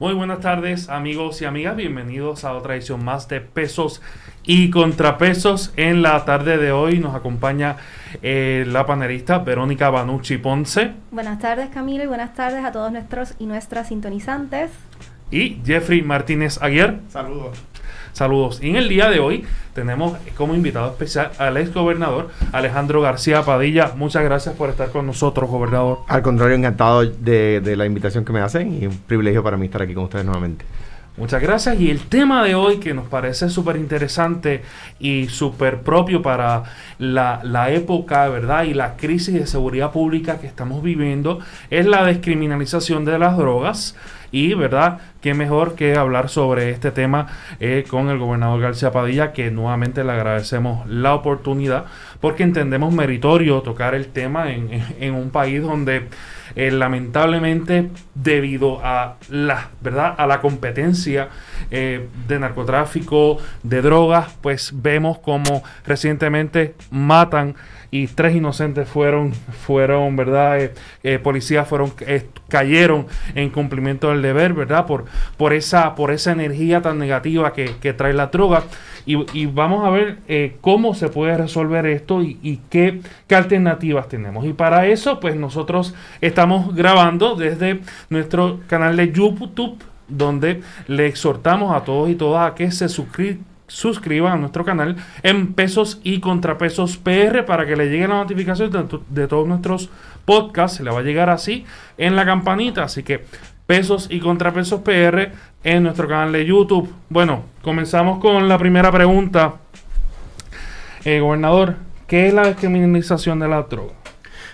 Muy buenas tardes amigos y amigas, bienvenidos a otra edición más de Pesos y Contrapesos. En la tarde de hoy nos acompaña eh, la panelista Verónica Banucci Ponce. Buenas tardes Camilo y buenas tardes a todos nuestros y nuestras sintonizantes. Y Jeffrey Martínez Aguirre. Saludos. Saludos. Y en el día de hoy tenemos como invitado especial al ex gobernador Alejandro García Padilla. Muchas gracias por estar con nosotros, gobernador. Al contrario, encantado de, de la invitación que me hacen y un privilegio para mí estar aquí con ustedes nuevamente. Muchas gracias. Y el tema de hoy que nos parece súper interesante y súper propio para la, la, época, ¿verdad? Y la crisis de seguridad pública que estamos viviendo es la descriminalización de las drogas. Y, ¿verdad? Qué mejor que hablar sobre este tema eh, con el gobernador García Padilla, que nuevamente le agradecemos la oportunidad, porque entendemos meritorio tocar el tema en, en un país donde eh, lamentablemente debido a la verdad a la competencia eh, de narcotráfico de drogas pues vemos como recientemente matan y tres inocentes fueron, fueron ¿verdad? Eh, eh, policías fueron, eh, cayeron en cumplimiento del deber, ¿verdad? Por, por, esa, por esa energía tan negativa que, trae la droga. Y, vamos a ver cómo se puede resolver esto y, y qué, qué, alternativas tenemos. Y para eso, pues nosotros estamos grabando desde nuestro canal de YouTube, donde le exhortamos a todos y todas a que se suscriban suscriban a nuestro canal en pesos y contrapesos PR para que le llegue la notificación de, todos nuestros podcasts. Se le va a llegar así en la campanita. Así que pesos y contrapesos PR en nuestro canal de YouTube. Bueno, comenzamos con la primera pregunta. Eh, gobernador, ¿qué es la descriminalización de la droga?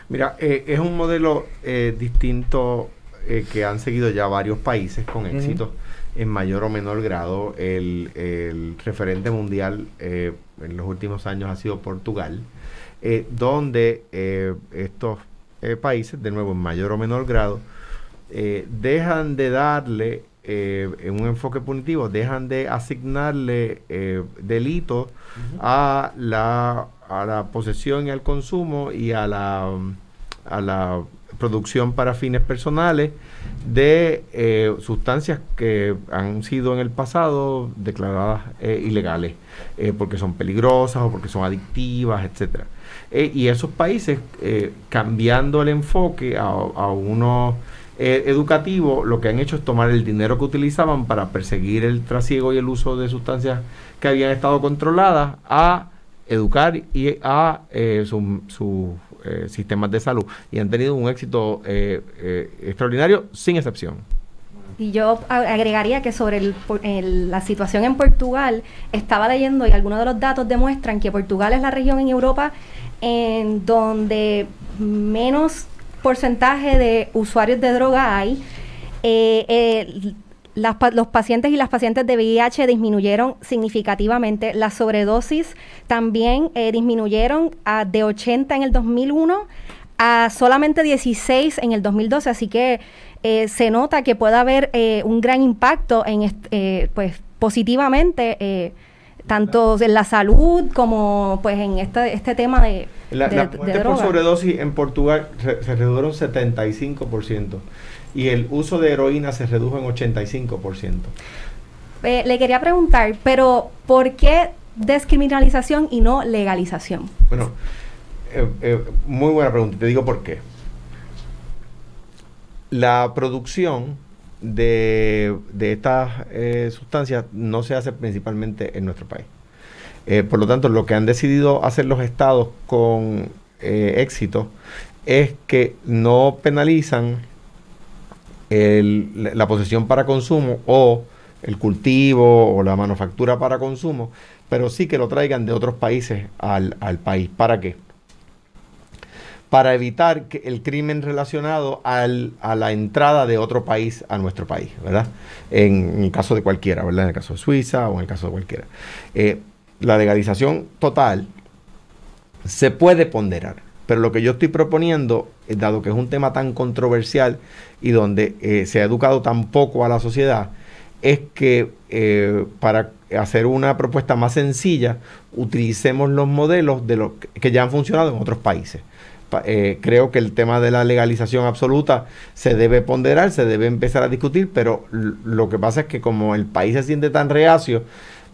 Mira, eh, es un modelo eh, distinto eh, que han seguido ya varios países con éxito. Uh -huh en mayor o menor grado. El, el referente mundial eh, en los últimos años ha sido Portugal, eh, donde eh, estos países, de nuevo en mayor o menor grado, dejan de darle en un enfoque punitivo, dejan de asignarle delitos uh -huh. a, la, a la posesión y al consumo y a la, a la producción para fines personales de eh, sustancias que han sido en el pasado declaradas eh, ilegales eh, porque son peligrosas o porque son adictivas, etcétera. y esos países, cambiando el enfoque a, uno educativo, lo que han hecho es tomar el dinero que utilizaban para perseguir el trasiego y el uso de sustancias que habían estado controladas a educar y a su, su eh, sistemas de salud y han tenido un éxito eh, eh, extraordinario sin excepción. Y yo agregaría que sobre la situación en Portugal, estaba leyendo y algunos de los datos demuestran que Portugal es la región en Europa en donde menos porcentaje de usuarios de droga hay. Las, los pacientes y las pacientes de VIH disminuyeron significativamente. Las sobredosis también eh, disminuyeron a, de 80 en el 2001 a solamente 16 en el 2012. Así que eh, se nota que puede haber eh, un gran impacto en eh, pues positivamente tanto en la salud como pues en este, este tema de, la, de, la de por sobredosis en Portugal se, se redujeron 75% y el uso de heroína se redujo en 85%. Eh, le quería preguntar, pero ¿por qué descriminalización y no legalización? Bueno, eh, eh, muy buena pregunta. Te digo por qué. La producción de, de estas eh, sustancias no se hace principalmente en nuestro país. Por lo tanto, lo que han decidido hacer los estados con éxito es que no penalizan la posesión para consumo o el cultivo o la manufactura para consumo, pero sí que lo traigan de otros países al, al país. ¿Para qué? Para evitar que el crimen relacionado al, a la entrada de otro país a nuestro país, ¿verdad? En, en, el caso de cualquiera, ¿verdad? En el caso de Suiza o en el caso de cualquiera. Eh, la legalización total se puede ponderar, pero lo que yo estoy proponiendo, eh, dado que es un tema tan controversial y donde eh, se ha educado tan poco a la sociedad, es que eh, para hacer una propuesta más sencilla, utilicemos los modelos de que, ya han funcionado en otros países. creo que el tema de la legalización absoluta se debe ponderar, se debe empezar a discutir, pero lo que pasa es que como el país se siente tan reacio,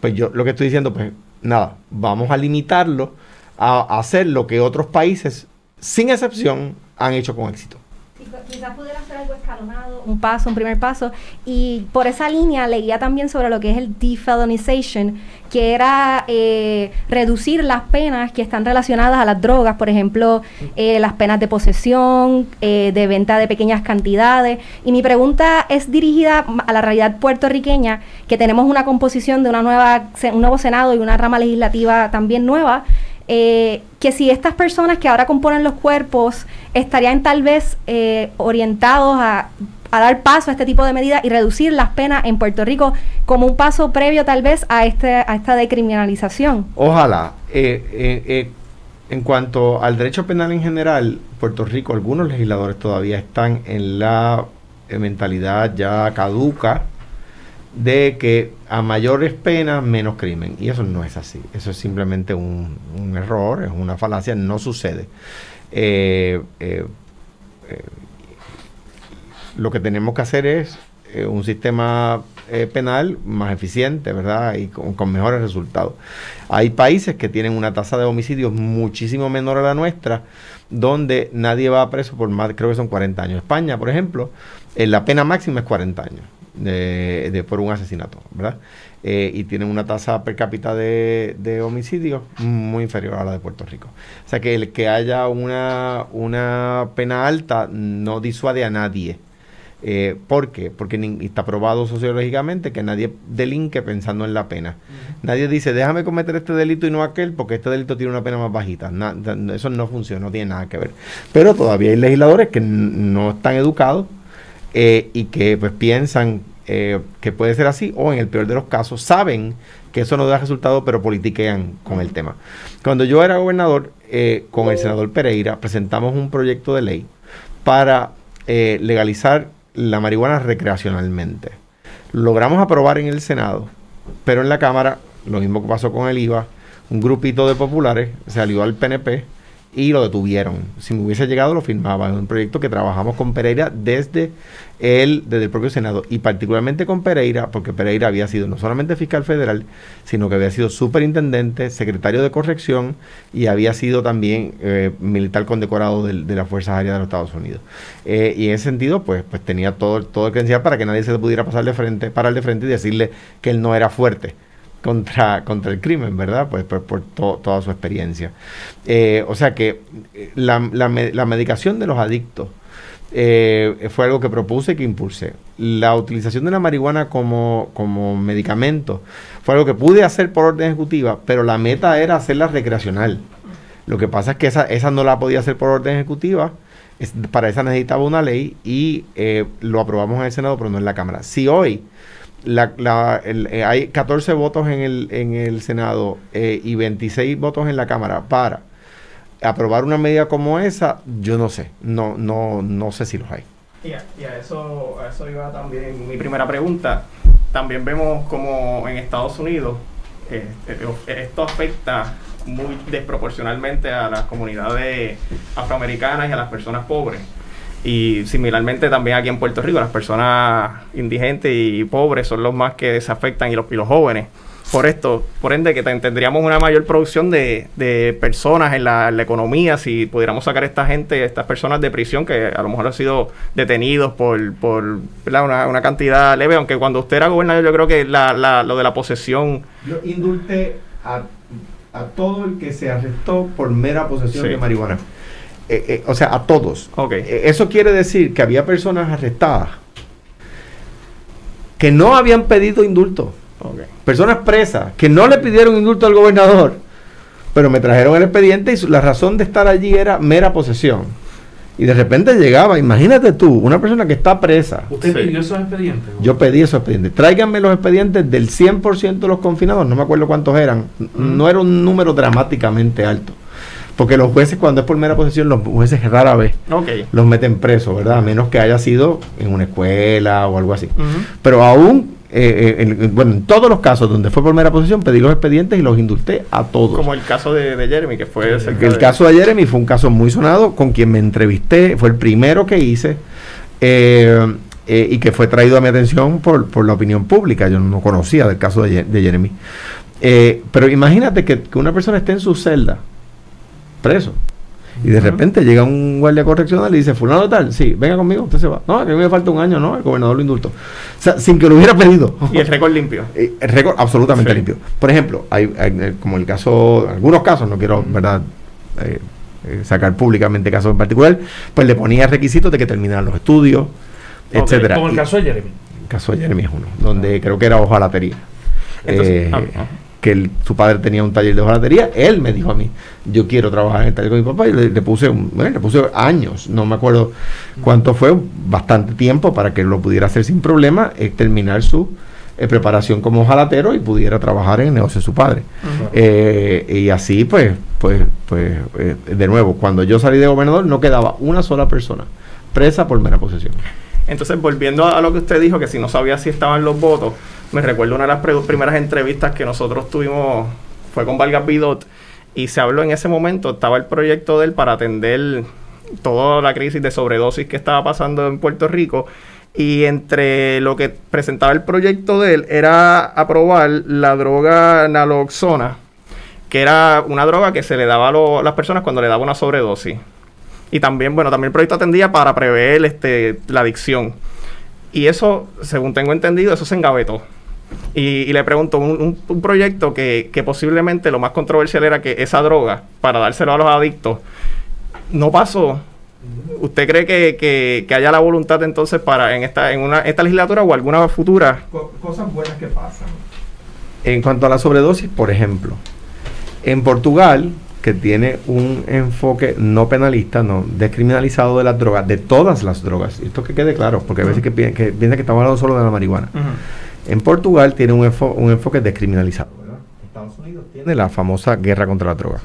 pues yo lo que estoy diciendo, pues nada, vamos a limitarlo a hacer lo que otros países, sin excepción, han hecho con éxito quizás pudiera hacer algo escalonado, un paso, un primer paso. Y por esa línea leía también sobre lo que es el defelonization, que era eh, reducir las penas que están relacionadas a las drogas, por ejemplo, eh, las penas de posesión, eh, de venta de pequeñas cantidades. Y mi pregunta es dirigida a la realidad puertorriqueña, que tenemos una composición de una nueva, un nuevo Senado y una rama legislativa también nueva. Eh, que si estas personas que ahora componen los cuerpos estarían tal vez eh, orientados a, dar paso a este tipo de medidas y reducir las penas en Puerto Rico como un paso previo tal vez a, este, a esta decriminalización. Ojalá. Eh, en cuanto al derecho penal en general, Puerto Rico, algunos legisladores todavía están en la mentalidad ya caduca de que a mayores penas, menos crimen. Y eso no es así. Eso es simplemente un, error, es una falacia, no sucede. Eh, eh, eh, lo que tenemos que hacer es un sistema penal más eficiente, ¿verdad? Y con, mejores resultados. Hay países que tienen una tasa de homicidios muchísimo menor a la nuestra, donde nadie va a preso por más, creo que son 40 años. España, por ejemplo, la pena máxima es 40 años de, por un asesinato, ¿verdad? Eh, y tienen una tasa per cápita de, de homicidios muy inferior a la de Puerto Rico. O sea que el que haya una, una pena alta no disuade a nadie. Eh, ¿Por qué? Porque está probado sociológicamente que nadie delinque pensando en la pena. Nadie dice, déjame cometer este delito y no aquel, porque este delito tiene una pena más bajita. eso no funciona, no tiene nada que ver. Pero todavía hay legisladores que no están educados eh, y que pues piensan eh, que puede ser así o en el peor de los casos saben que eso no da resultado pero politiquean con el tema. Cuando yo era gobernador eh, con el senador Pereira presentamos un proyecto de ley para legalizar la marihuana recreacionalmente. Logramos aprobar en el Senado, pero en la Cámara, lo mismo que pasó con el IVA, un grupito de populares salió al PNP y lo detuvieron. Si me hubiese llegado, lo firmaba. Es un proyecto que trabajamos con Pereira desde el, desde el propio Senado y particularmente con Pereira, porque Pereira había sido no solamente fiscal federal, sino que había sido superintendente, secretario de corrección y había sido también eh, militar condecorado de, las Fuerzas Aéreas de los Estados Unidos. Eh, y en ese sentido, pues, pues tenía todo, todo el credencial para que nadie se le pudiera pasar de frente, parar de frente y decirle que él no era fuerte contra, contra el crimen, ¿verdad? Pues por, toda su experiencia. Eh, o sea que eh, la, medicación de los adictos eh, fue algo que propuse y que impulsé. La utilización de la marihuana como, como medicamento fue algo que pude hacer por orden ejecutiva, pero la meta era hacerla recreacional. Lo que pasa es que esa, esa no la podía hacer por orden ejecutiva. para esa necesitaba una ley y lo aprobamos en el Senado, pero no en la Cámara. Si hoy la, eh, hay 14 votos en el, en el Senado eh, y 26 votos en la Cámara para aprobar una medida como esa, yo no sé, no, no, no sé si los hay. Y a, eso, a eso iba también mi primera pregunta. También vemos como en Estados Unidos eh, esto afecta muy desproporcionalmente a las comunidades afroamericanas y a las personas pobres. Y similarmente también aquí en Puerto Rico, las personas indigentes y pobres son los más que desafectan y los, y los jóvenes. Por esto, por ende, que tendríamos una mayor producción de, de personas en la, economía si pudiéramos sacar a esta gente, estas personas de prisión que a lo mejor han sido detenidos por, por una, una, cantidad leve, aunque cuando usted era gobernador yo creo que la, la, lo de la posesión... Yo indulté a, a todo el que se arrestó por mera posesión de marihuana. Eh, eh, o sea, a todos. Eh, eso quiere decir que había personas arrestadas que no habían pedido indulto. Personas presas que no le pidieron indulto al gobernador, pero me trajeron el expediente y la razón de estar allí era mera posesión. Y de repente llegaba, imagínate tú, una persona que está presa. ¿Usted pidió esos expedientes? Yo pedí esos expedientes. Tráiganme los expedientes del 100% de los confinados, no me acuerdo cuántos eran. No era un número dramáticamente alto. Porque los jueces, cuando es por mera posesión, los jueces rara vez los meten presos, ¿verdad? A menos que haya sido en una escuela o algo así. Pero aún eh, eh, en- bueno, en todos los casos donde fue por mera posesión, pedí los expedientes y los indulté a todos. Como el caso de, de Jeremy, que fue El de- caso de Jeremy fue un caso muy sonado con quien me entrevisté, fue el primero que hice eh, y que fue traído a mi atención por, por la opinión pública. Yo no conocía del caso de, de Jeremy. Pero imagínate que, que una persona esté en su celda, preso, y de repente llega un guardia correccional y dice, fulano tal, sí, venga conmigo, usted se va. No, que a mí me falta un año, no, el gobernador lo indultó. O sea, sin que lo hubiera pedido. Y el récord limpio. El récord absolutamente Sí. limpio. Por ejemplo, hay, hay, eh, como el caso, algunos casos, no quiero, ¿verdad? Eh, eh, sacar públicamente casos en particular, pues le ponía requisitos de que terminaran los estudios, Ok, etcétera. Como el caso de Jeremy. el caso de Jeremy es uno, donde creo que era hojalatería. Entonces, Eh, ah, ah. Que el- su padre tenía un taller de hojalatería, él me dijo a mí, yo quiero trabajar en el taller con mi papá, y le, le puse un- bueno, le puse años, no me acuerdo cuánto fue, bastante tiempo para que lo pudiera hacer sin problema, eh, terminar su eh, preparación como hojalatero y pudiera trabajar en el negocio de su padre. Eh, y así, pues, pues, pues, eh, de nuevo, cuando yo salí de gobernador no quedaba una sola persona presa por mera posesión. Entonces, volviendo a, lo que usted dijo, que si no sabía si estaban los votos, me recuerdo una de las primeras entrevistas que nosotros tuvimos, fue con Vargas Bidot, y se habló en ese momento, estaba el proyecto de él para atender toda la crisis de sobredosis que estaba pasando en Puerto Rico. Y entre lo que presentaba el proyecto de él era aprobar la droga naloxona, que era una droga que se le daba a lo- las personas cuando le daba una sobredosis. Y también, bueno, también el proyecto atendía para prever este, la adicción. Y eso, según tengo entendido, eso se engavetó. Y, y le pregunto, un, un- un proyecto que, que posiblemente lo más controversial era que esa droga, para dárselo a los adictos, no pasó. ¿Usted cree que, que- que haya la voluntad entonces para en esta, en una, esta legislatura o alguna futura? cosas buenas que pasan. En cuanto a la sobredosis, por ejemplo, en Portugal, que tiene un enfoque no penalista, no descriminalizado de las drogas, de todas las drogas, y esto que quede claro, porque a veces que, pi- que estamos hablando solo de la marihuana. En Portugal tiene un, enfo- un enfoque descriminalizado. ¿verdad? Estados Unidos tiene la famosa guerra contra la droga.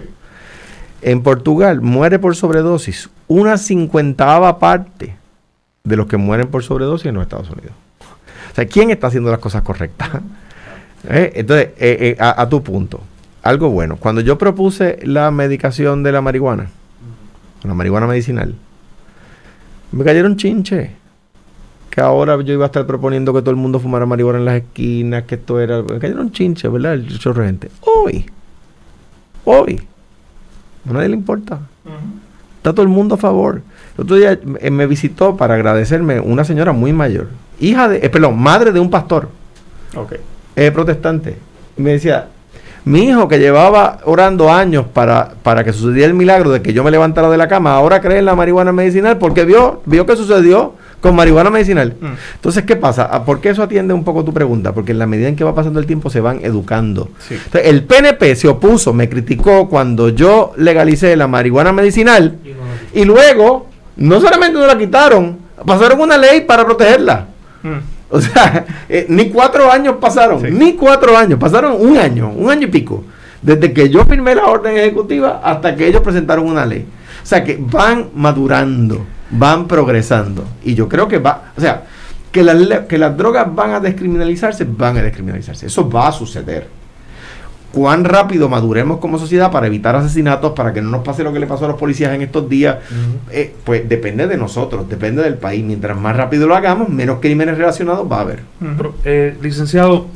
En Portugal muere por sobredosis una cincuentava parte de los que mueren por sobredosis en los Estados Unidos. O sea, ¿quién está haciendo las cosas correctas? Eh, Entonces, eh, eh, a, a tu punto, algo bueno. Cuando yo propuse la medicación de la marihuana, la marihuana medicinal, me cayeron chinche. Que ahora yo iba a estar proponiendo que todo el mundo fumara marihuana en las esquinas, que esto era. Me cayeron chinche, ¿verdad? El chorro gente. Hoy, hoy, a nadie le importa. Está todo el mundo a favor. El otro día eh, me visitó para agradecerme una señora muy mayor, hija de, eh, perdón, madre de un pastor Ok. eh, protestante. Y me decía, mi hijo que llevaba orando años para, para que sucediera el milagro de que yo me levantara de la cama, ahora cree en la marihuana medicinal porque vio, vio que sucedió con marihuana medicinal. Mm. Entonces, ¿qué pasa? Ah, ¿Por qué eso atiende un poco tu pregunta? Porque en la medida en que va pasando el tiempo se van educando. Sí. Entonces, el PNP se opuso, me criticó cuando yo legalicé la marihuana medicinal y luego, no solamente no la quitaron, pasaron una ley para protegerla. Mm. O sea, eh, ni cuatro años pasaron, Sí. ni cuatro años, pasaron un año, un año y pico, desde que yo firmé la orden ejecutiva hasta que ellos presentaron una ley. O sea, que van madurando, van progresando. Y yo creo que va, o sea, que, las que las drogas van a descriminalizarse, van a descriminalizarse. Eso va a suceder. Cuán rápido maduremos como sociedad para evitar asesinatos, para que no nos pase lo que le pasó a los policías en estos días, eh, pues depende de nosotros, depende del país. Mientras más rápido lo hagamos, menos crímenes relacionados va a haber. Eh, licenciado,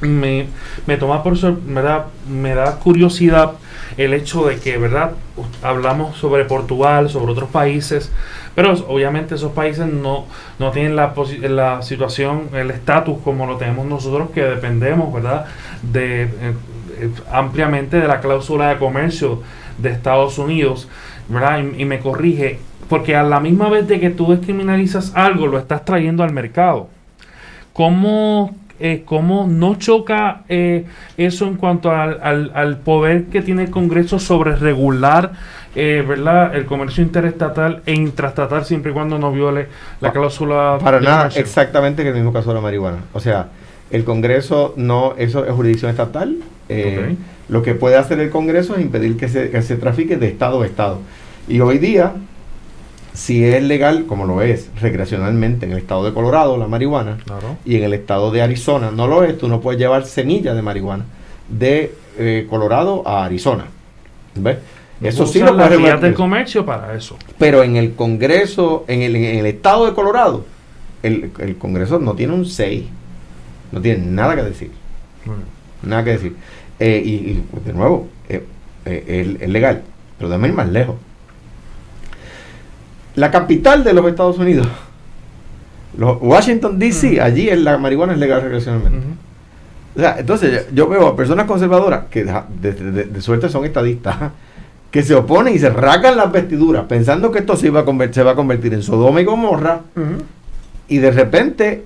me, me toma por sor- me da, curiosidad el hecho de que, ¿verdad? Hablamos sobre Portugal, sobre otros países, pero obviamente esos países no, no tienen la, la situación, el estatus como lo tenemos nosotros, que dependemos, ¿verdad? De, eh, ampliamente de la cláusula de comercio de Estados Unidos, ¿verdad? Y, y me corrige, porque a la misma vez de que tú descriminalizas algo, lo estás trayendo al mercado. ¿Cómo, eh, cómo no choca eh, eso en cuanto al, al- al poder que tiene el Congreso sobre regular eh, ¿verdad? el comercio interestatal e intrastatal siempre y cuando no viole la Pa- cláusula Para de nada, comercio? exactamente que el mismo caso de la marihuana. O sea, el Congreso no, eso es jurisdicción estatal. eh. Lo que puede hacer el Congreso es impedir que se, que se trafique de estado a estado. Y hoy día, si es legal, como lo es recreacionalmente en el estado de Colorado, la marihuana, Claro. y en el estado de Arizona no lo es, tú no puedes llevar semillas de marihuana de eh, Colorado a Arizona. ¿Ves? Eso sí lo puedes del comercio para eso. Pero en el Congreso, en el, en el estado de Colorado, el, el Congreso no tiene un 6. No tiene nada que decir. Nada que decir. Eh, y, y, de nuevo, eh, eh, es, es legal. Pero ir más lejos. La capital de los Estados Unidos, los- Washington DC, allí la marihuana es legal recreacionalmente. O sea, entonces yo veo a personas conservadoras que de, de- de- de suerte son estadistas que se oponen y se rasgan las vestiduras pensando que esto se, iba a se va a convertir en Sodoma y Gomorra y de repente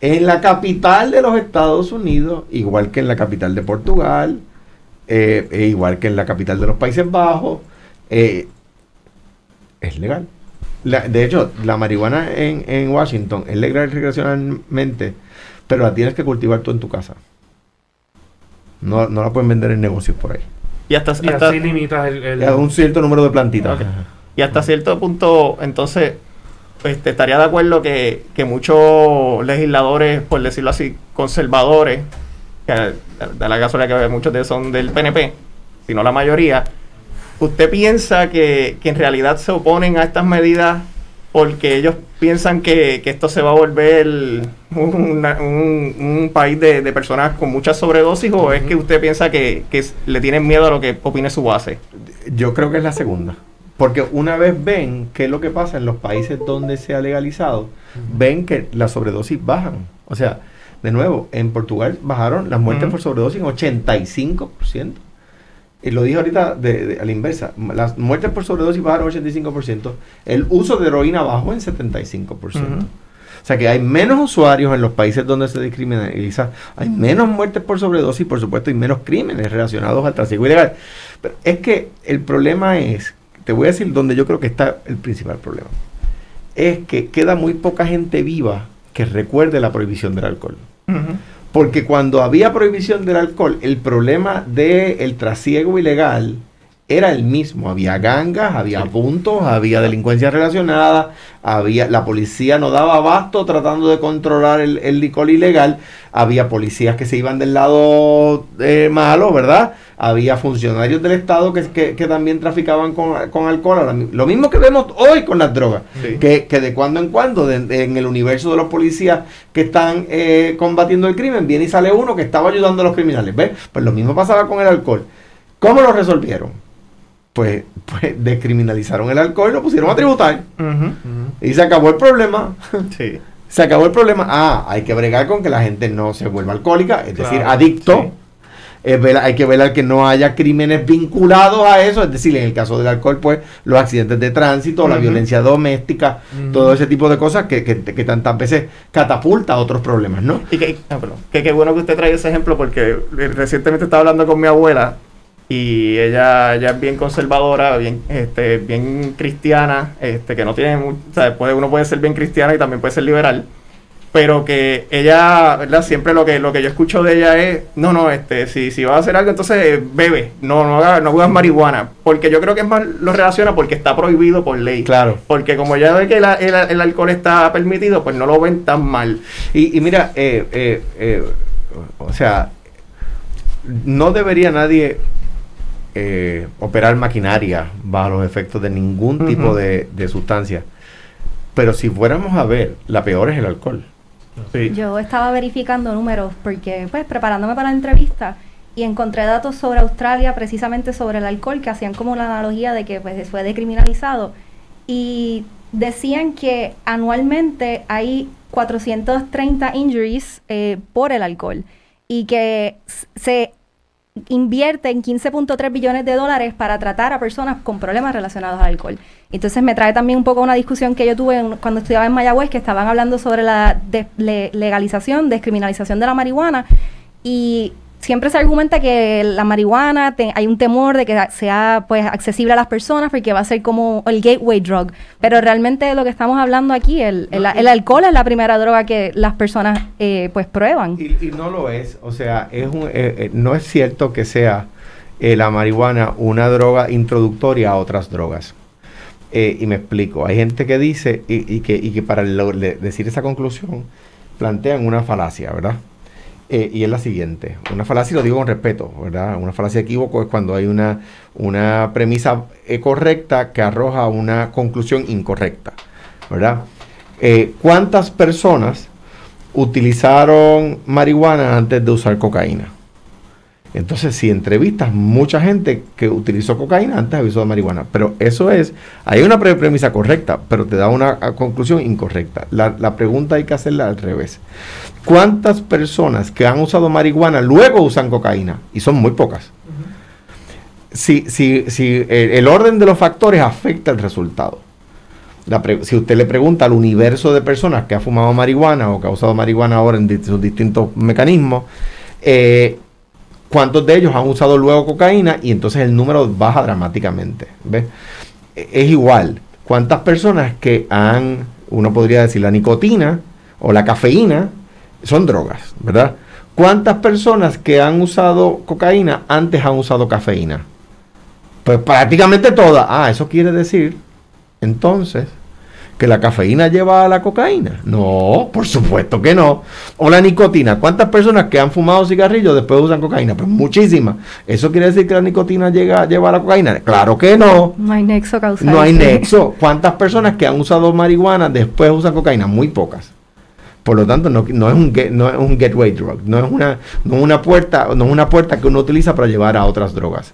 en la capital de los Estados Unidos, igual que en la capital de Portugal, eh, e igual que en la capital de los Países Bajos, eh, es legal. La- de hecho, la marihuana en, en Washington es legal recreacionalmente, pero la tienes que cultivar tú en tu casa. No, no la pueden vender en negocios por ahí. Y hasta, Y hasta- así limitas el... un cierto número de plantitas. Y hasta cierto punto, entonces, este, estaría de acuerdo que, que muchos legisladores, por decirlo así, conservadores, que da la casualidad que muchos de ellos son del PNP, si no la mayoría, ¿usted piensa que, que en realidad se oponen a estas medidas porque ellos piensan que, que esto se va a volver una- un, un país de, de personas con muchas sobredosis o es que usted piensa que, que le tienen miedo a lo que opine su base? Yo creo que es la segunda. Porque una vez ven qué es lo que pasa en los países donde se ha legalizado, ven que las sobredosis bajan. O sea, de nuevo, en Portugal bajaron las muertes por sobredosis en 85%. Y lo dije ahorita de, de- a la inversa. Las muertes por sobredosis bajaron 85%. El uso de heroína bajó en 75%. Ujú. O sea que hay menos usuarios en los países donde se descriminaliza, hay menos muertes por sobredosis y por supuesto hay menos crímenes relacionados al tráfico ilegal. Pero es que el problema es, te voy a decir donde yo creo que está el principal problema, es que queda muy poca gente viva que recuerde la prohibición del alcohol. Porque cuando había prohibición del alcohol, el problema del trasiego ilegal era el mismo. Había gangas, había puntos, había delincuencia relacionada, había la policía no daba abasto tratando de controlar el, el licor ilegal, había policías que se iban del lado eh, malo, ¿verdad? Había funcionarios del Estado que, que- que también traficaban con, con alcohol. Lo mismo que vemos hoy con las drogas Sí. que, que de cuando en cuando de- de- en el universo de los policías que están eh, combatiendo el crimen viene y sale uno que estaba ayudando a los criminales. ¿Ves? Pues lo mismo pasaba con el alcohol. ¿Cómo lo resolvieron? Pues, pues descriminalizaron el alcohol y lo pusieron a tributar. Y se acabó el problema. Sí. Se acabó el problema. Ah, hay que bregar con que la gente no se vuelva alcohólica, es decir, adicto. sí. Es velar- hay que velar que no haya crímenes vinculados a eso, es decir, en el caso del alcohol, pues los accidentes de tránsito, la violencia doméstica, todo ese tipo de cosas que, que, que tantas veces catapulta a otros problemas, ¿no? Y que, ah, que bueno que usted trae ese ejemplo porque eh, recientemente estaba hablando con mi abuela y ella, ella es bien conservadora, bien, este, bien cristiana, este, que no tiene, o sea, puede, uno puede ser bien cristiano y también puede ser liberal, pero que ella, ¿verdad? Siempre lo que, lo que yo escucho de ella es, no, no, este, si, si vas a hacer algo, entonces eh, bebe, no, no hagas, no hagas marihuana, porque yo creo que es más, lo relaciona porque está prohibido por ley. Claro. Porque como ya ve que la- el, el alcohol está permitido, pues no lo ven tan mal. Y, y mira, eh, eh, eh, o sea, no debería nadie eh, operar maquinaria bajo los efectos de ningún tipo de, de sustancia. Pero si fuéramos a ver, la peor es el alcohol. Sí. Yo estaba verificando números porque, pues, preparándome para la entrevista y encontré datos sobre Australia, precisamente sobre el alcohol, que hacían como la analogía de que pues, fue decriminalizado. Y decían que anualmente hay 430 injuries eh, por el alcohol y que se invierte en 15.3 billones de dólares para tratar a personas con problemas relacionados al alcohol. Entonces me trae también un poco una discusión que yo tuve en- cuando estudiaba en Mayagüez, que estaban hablando sobre la de- le- legalización, descriminalización de la marihuana, y siempre se argumenta que la marihuana, te- hay un temor de que sea pues accesible a las personas porque va a ser como el gateway drug, pero realmente lo que estamos hablando aquí, el, el- el alcohol es la primera droga que las personas eh, pues prueban. Y, y no lo es, o sea, es un, eh, eh, no es cierto que sea eh, la marihuana una droga introductoria a otras drogas. Eh, y me explico. Hay gente que dice, y, que, y que, para decir esa conclusión, plantean una falacia, ¿verdad? Eh, y es la siguiente. Una falacia, lo digo con respeto, ¿verdad? Una falacia equívoco es cuando hay una, una premisa eh, correcta que arroja una conclusión incorrecta, ¿verdad? ¿Cuántas personas utilizaron marihuana antes de usar cocaína? Entonces, si entrevistas mucha gente que utilizó cocaína antes de usar marihuana, pero eso es, hay una premisa correcta, pero te da una conclusión incorrecta. La, pregunta hay que hacerla al revés. ¿Cuántas personas que han usado marihuana luego usan cocaína? Y son muy pocas. Si, si, si el, orden de los factores afecta el resultado. si usted le pregunta al universo de personas que ha fumado marihuana o que ha usado marihuana ahora en sus distintos mecanismos, eh, cuántos de ellos han usado luego cocaína y entonces el número baja dramáticamente. ¿ves? E, es igual, cuántas personas que han, uno podría decir la nicotina o la cafeína, son drogas, ¿verdad? ¿Cuántas personas que han usado cocaína antes han usado cafeína? Pues prácticamente todas. Ah, eso quiere decir, entonces, que la cafeína lleva a la cocaína? No, por supuesto que no. O la nicotina. ¿Cuántas personas que han fumado cigarrillos después usan cocaína? Pues muchísimas. ¿Eso quiere decir que la nicotina llega, lleva a la cocaína? Claro que no. No hay nexo causal. No hay nexo. ¿Cuántas personas que han usado marihuana después usan cocaína? Muy pocas. Por lo tanto, no, es un no es un gateway drug, no es una, no una puerta, no es una puerta que uno utiliza para llevar a otras drogas.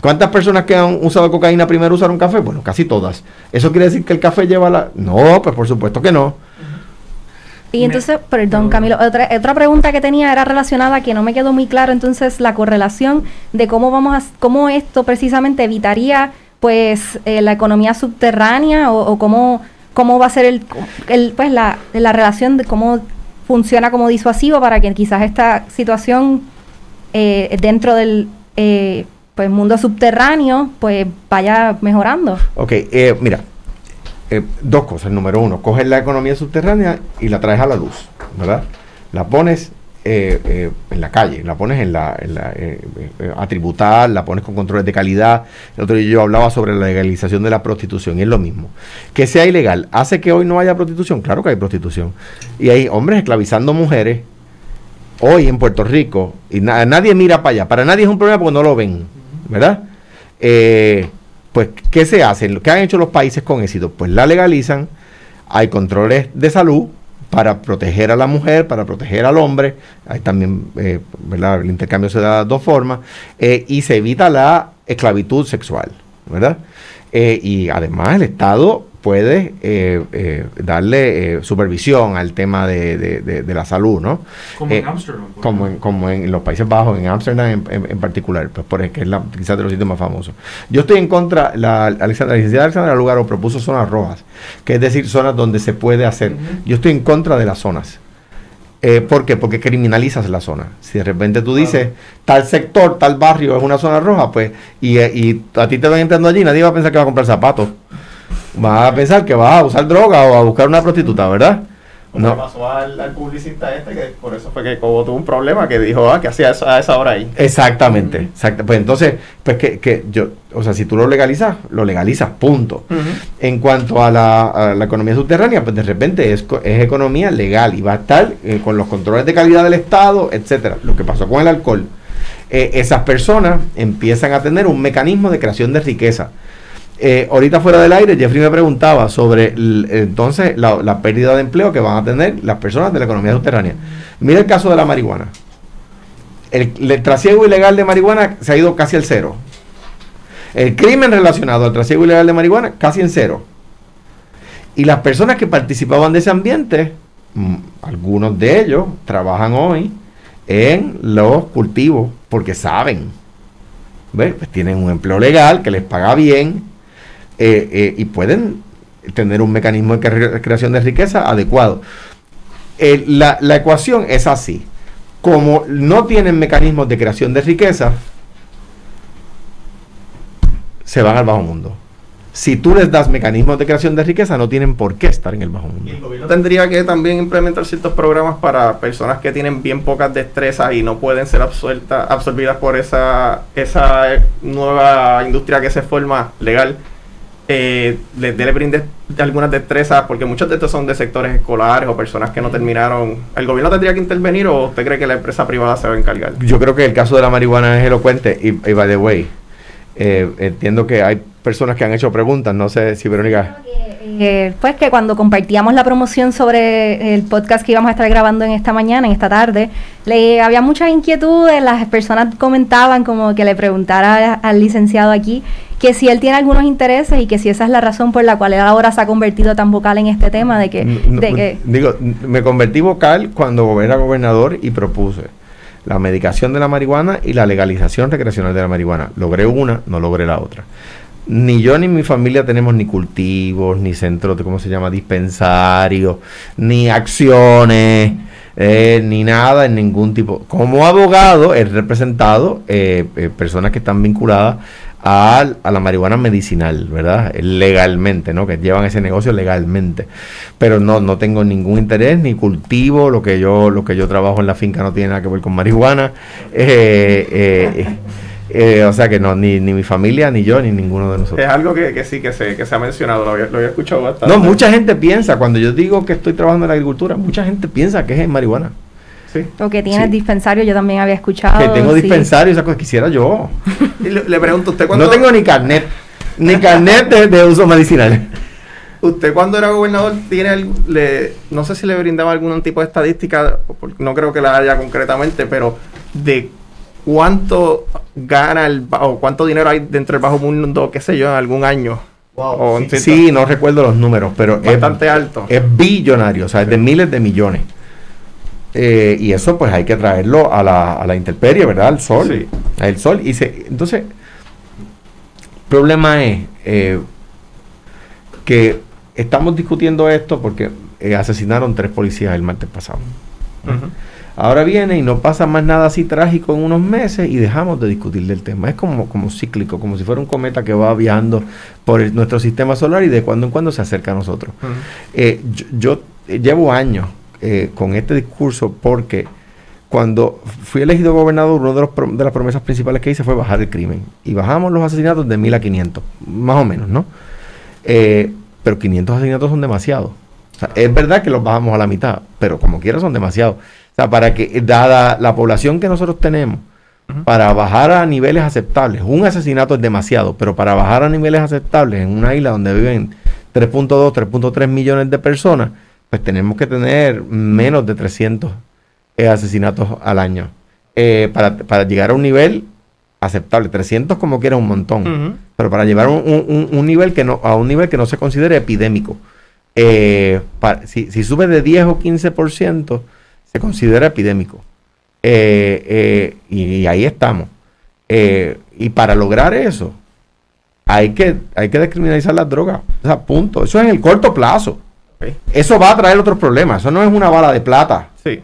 ¿Cuántas personas que han usado cocaína primero usaron café? Bueno, casi todas. ¿Eso quiere decir que el café lleva la...? No, pues por supuesto que no. Y entonces, perdón Camilo, otra, otra pregunta que tenía era relacionada que no me quedó muy claro entonces la correlación de cómo vamos a, cómo esto precisamente evitaría pues eh, la economía subterránea o, cómo, cómo va a ser el, el pues la, la relación de cómo funciona como disuasivo para que quizás esta situación eh, dentro del eh, pues mundo subterráneo pues vaya mejorando. Ok, eh, mira, eh, dos cosas. Número uno, coges la economía subterránea y la traes a la luz, ¿verdad? La pones eh, en la calle, la pones en la, en la a la pones con controles de calidad. El otro día yo hablaba sobre la legalización de la prostitución y es lo mismo. Que sea ilegal, ¿hace que hoy no haya prostitución? Claro que hay prostitución. Y hay hombres esclavizando mujeres hoy en Puerto Rico y nadie mira para allá. Para nadie es un problema porque no lo ven. ¿Verdad? Eh, pues, ¿qué se hace? ¿Qué han hecho los países con éxito? Pues la legalizan, hay controles de salud para proteger a la mujer, para proteger al hombre, hay también, eh, ¿verdad? El intercambio se da de dos formas, eh, y se evita la esclavitud sexual, ¿verdad? y además el Estado puede eh, eh, darle eh, supervisión al tema de, la salud, ¿no? Como en Amsterdam. Como en, como en los Países Bajos, en Amsterdam en, particular, pues porque es la, quizás de los sitios más famosos. Yo estoy en contra, la, Alexandra, la licenciada Alexandra Lugaro propuso zonas rojas, que es decir, zonas donde se puede hacer. Yo estoy en contra de las zonas. ¿Por qué? Porque criminalizas la zona. Si de repente tú dices, tal sector, tal barrio es una zona roja, pues, y, y a ti te van entrando allí, nadie va a pensar que va a comprar zapatos vas a pensar que vas a usar droga o a buscar una prostituta, ¿verdad? Como no. pasó al, publicista este, que por eso fue que Cobo tuvo un problema, que dijo, ah, que hacía eso a esa hora ahí. Exactamente, Pues entonces, pues que, que, yo, o sea, si tú lo legalizas, lo legalizas, punto. En cuanto a la, economía subterránea, pues de repente es, es economía legal y va a estar eh, con los controles de calidad del Estado, etcétera. Lo que pasó con el alcohol. Eh, esas personas empiezan a tener un mecanismo de creación de riqueza. Eh, ahorita fuera del aire, Jeffrey me preguntaba sobre entonces la, pérdida de empleo que van a tener las personas de la economía subterránea. Mira el caso de la marihuana. El, trasiego ilegal de marihuana se ha ido casi al cero. El crimen relacionado al trasiego ilegal de marihuana casi en cero. Y las personas que participaban de ese ambiente, mm, algunos de ellos trabajan hoy en los cultivos porque saben. Pues tienen un empleo legal que les paga bien eh, eh, y pueden tener un mecanismo de creación de riqueza adecuado. Eh, la, la, ecuación es así. Como no tienen mecanismos de creación de riqueza, se van al bajo mundo. Si tú les das mecanismos de creación de riqueza, no tienen por qué estar en el bajo mundo. Y el gobierno tendría que también implementar ciertos programas para personas que tienen bien pocas destrezas y no pueden ser absorbidas por esa, esa nueva industria que se forma legal eh, le, le brinde algunas destrezas, porque muchos de estos son de sectores escolares o personas que no terminaron. ¿El gobierno tendría que intervenir o usted cree que la empresa privada se va a encargar? Yo creo que el caso de la marihuana es elocuente y, y by the way, eh, entiendo que hay personas que han hecho preguntas, no sé si Verónica... Eh, pues que cuando compartíamos la promoción sobre el podcast que íbamos a estar grabando en esta mañana, en esta tarde, le había muchas inquietudes, las personas comentaban como que le preguntara al licenciado aquí que si él tiene algunos intereses y que si esa es la razón por la cual él ahora se ha convertido tan vocal en este tema de que, No, de que Digo, me convertí vocal cuando era gobernador y propuse la medicación de la marihuana y la legalización recreacional de la marihuana. Logré una, no logré la otra. Ni yo ni mi familia tenemos ni cultivos, ni centros de, ¿cómo se llama?, dispensarios, ni acciones, eh, ni nada en ningún tipo. Como abogado he representado eh, eh, personas que están vinculadas a, a la marihuana medicinal, ¿verdad? Legalmente, ¿no? Que llevan ese negocio legalmente. Pero no, no tengo ningún interés, ni cultivo, lo que yo, lo que yo trabajo en la finca no tiene nada que ver con marihuana. Eh, eh, eh, o sea que no, ni, ni mi familia, ni yo, ni ninguno de Es nosotros. algo que, que sí que se, que se ha mencionado, lo había, lo había escuchado bastante. No, mucha gente piensa, cuando yo digo que estoy trabajando en la agricultura, mucha gente piensa que es en marihuana. Sí. o que tiene Sí. dispensario, yo también había escuchado. que tengo sí. dispensario, esa cosa quisiera yo. Y le, le pregunto, ¿usted cuando, No tengo ni carnet, ni carnet de, de uso medicinal. usted cuando era gobernador tiene le, no sé si le brindaba algún tipo de estadística, no creo que la haya concretamente, pero de cuánto gana el o cuánto dinero hay dentro del bajo mundo, qué sé yo, en algún año. O en Sí, cierto- sí, no recuerdo los números, pero es bastante alto. Es billonario, o sea, es de miles de millones. Eh, y eso pues hay que traerlo a la, a la intemperie, ¿verdad? Al sol. Sí. Al sol. Y se, entonces, el problema es eh, que estamos discutiendo esto porque eh, asesinaron tres policías el martes pasado. Ahora viene y no pasa más nada así trágico en unos meses y dejamos de discutir del tema. Es como, como cíclico, como si fuera un cometa que va viajando por el- nuestro sistema solar y de cuando en cuando se acerca a nosotros. Eh, yo yo, llevo años eh, con este discurso porque cuando fui elegido gobernador, una de, los de las promesas principales que hice fue bajar el crimen. Y bajamos los asesinatos de 1000 a 500, más o menos, ¿no? Eh, pero 500 asesinatos son demasiados. O sea, es verdad que los bajamos a la mitad, pero como quiera son demasiados. O sea, para que, dada la población que nosotros tenemos, para bajar a niveles aceptables, un asesinato es demasiado, pero para bajar a niveles aceptables en una isla donde viven 3.2, 3.3 millones de personas, pues tenemos que tener menos de 300 eh, asesinatos al año eh, para, para llegar a un nivel aceptable. 300 como quiera un montón, pero para llevar un, un- un- nivel que no, a un nivel que no se considere epidémico. Eh, si, si sube de 10 o 15%, se considera epidémico. Y, y ahí estamos. Y para lograr eso, hay que, hay que descriminalizar las drogas. O sea, punto. Eso es en el corto plazo. Eso va a traer otros problemas. Eso no es una bala de plata. Sí.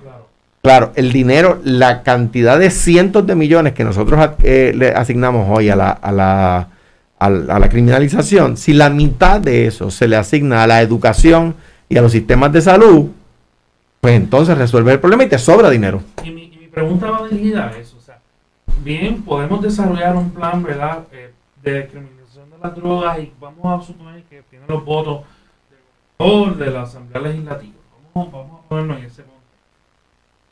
Claro, el dinero, la cantidad de cientos de millones que nosotros eh, le asignamos hoy a la, a, la, a la- a la criminalización, si la mitad de eso se le asigna a la educación y a los sistemas de salud, pues entonces resuelve el problema y te sobra dinero. Y mi, y mi pregunta va dirigida a eso. O sea, bien, podemos desarrollar un plan, ¿verdad?, eh, de descriminalización de las drogas y vamos a suponer que tiene los votos de la Asamblea Legislativa. Vamos, a ponernos en ese punto.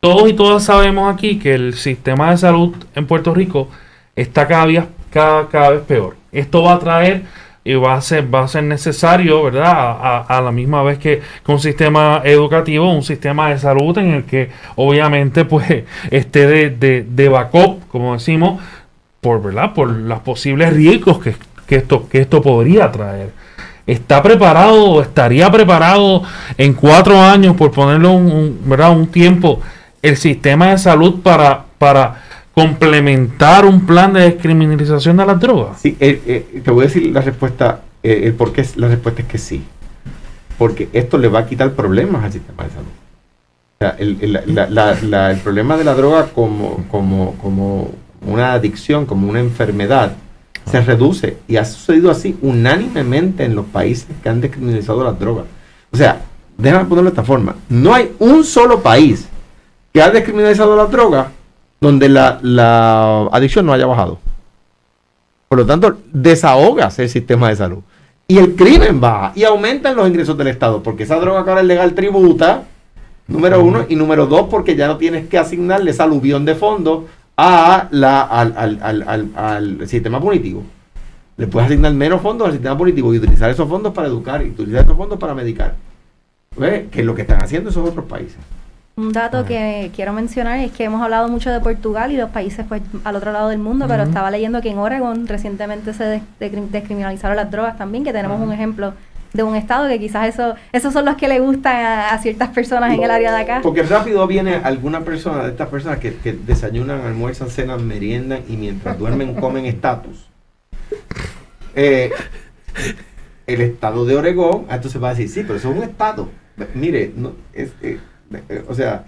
Todos y todas sabemos aquí que el sistema de salud en Puerto Rico está cada, día, cada, cada vez peor. Esto va a traer y va a ser, va a ser necesario, ¿verdad? A la misma vez que, que un sistema educativo, un sistema de salud en el que obviamente pues esté de, de, de backup, como decimos, por, ¿verdad? por los posibles riesgos que, que esto, que esto podría traer. ¿Está preparado o estaría preparado en cuatro años, por ponerlo un, ¿verdad? un tiempo, el sistema de salud para, para complementar un plan de descriminalización de las drogas? Sí, eh, eh, te voy a decir la respuesta, eh, el por qué la respuesta es que sí. Porque esto le va a quitar problemas al sistema de salud. O sea, el, el- la- la- la- el problema de la droga como, como, como una adicción, como una enfermedad, se reduce y ha sucedido así unánimemente en los países que han descriminalizado las drogas. O sea, déjame ponerlo de esta forma. No hay un solo país que ha descriminalizado las drogas donde la, la adicción no haya bajado. Por lo tanto, desahogas el sistema de salud. Y el crimen baja y aumentan los ingresos del Estado, porque esa droga que ahora es legal tributa, número uno, y número dos, porque ya no tienes que asignarle esa aluvión de fondos a la, al, al, al, al, sistema punitivo. Le puedes asignar menos fondos al sistema punitivo y utilizar esos fondos para educar y utilizar esos fondos para medicar. ¿Ves? Que es lo que están haciendo esos otros países. Un dato que quiero mencionar es que hemos hablado mucho de Portugal y los países pues al otro lado del mundo, pero estaba leyendo que en Oregon recientemente se descriminalizaron las drogas también, que tenemos un ejemplo de un estado que quizás eso esos son los que le gustan a, ciertas personas en el área de acá. Porque rápido viene alguna persona de estas personas que, desayunan, almuerzan, cenan, meriendan y mientras duermen comen estatus. Eh, el estado de Oregón, ah, entonces va a decir, sí, pero eso es un estado. Mire, no, es, eh, eh, o sea,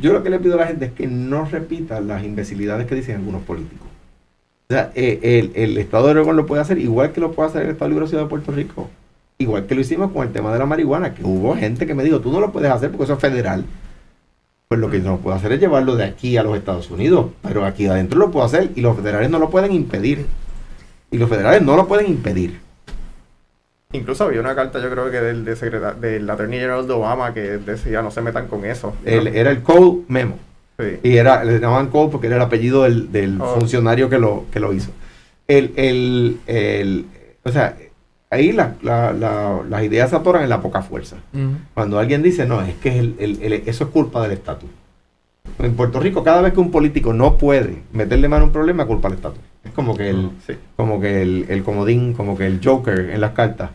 yo lo que le pido a la gente es que no repita las imbecilidades que dicen algunos políticos. O sea, eh, el, Estado de Oregón lo puede hacer igual que lo puede hacer el Estado Libre Ciudad de Puerto Rico. Igual que lo hicimos con el tema de la marihuana, que hubo gente que me dijo, tú no lo puedes hacer porque eso es federal. Pues lo que no puedo hacer es llevarlo de aquí a los Estados Unidos, pero aquí adentro lo puedo hacer y los federales no lo pueden impedir. Y los federales no lo pueden impedir. Incluso había una carta, yo creo que del, de del Attorney General de Obama que decía no se metan con eso. era el Code Memo. Y era, le llamaban Code porque era el apellido del, oh. funcionario que lo, que lo hizo. El, el, el, o sea, ahí la, las ideas se atoran en la poca fuerza. Cuando alguien dice, no, es que el, eso es culpa del estatus. En Puerto Rico, cada vez que un político no puede meterle mano a un problema, culpa del estatus. Es como que el, como que el, el comodín, como que el Joker en las cartas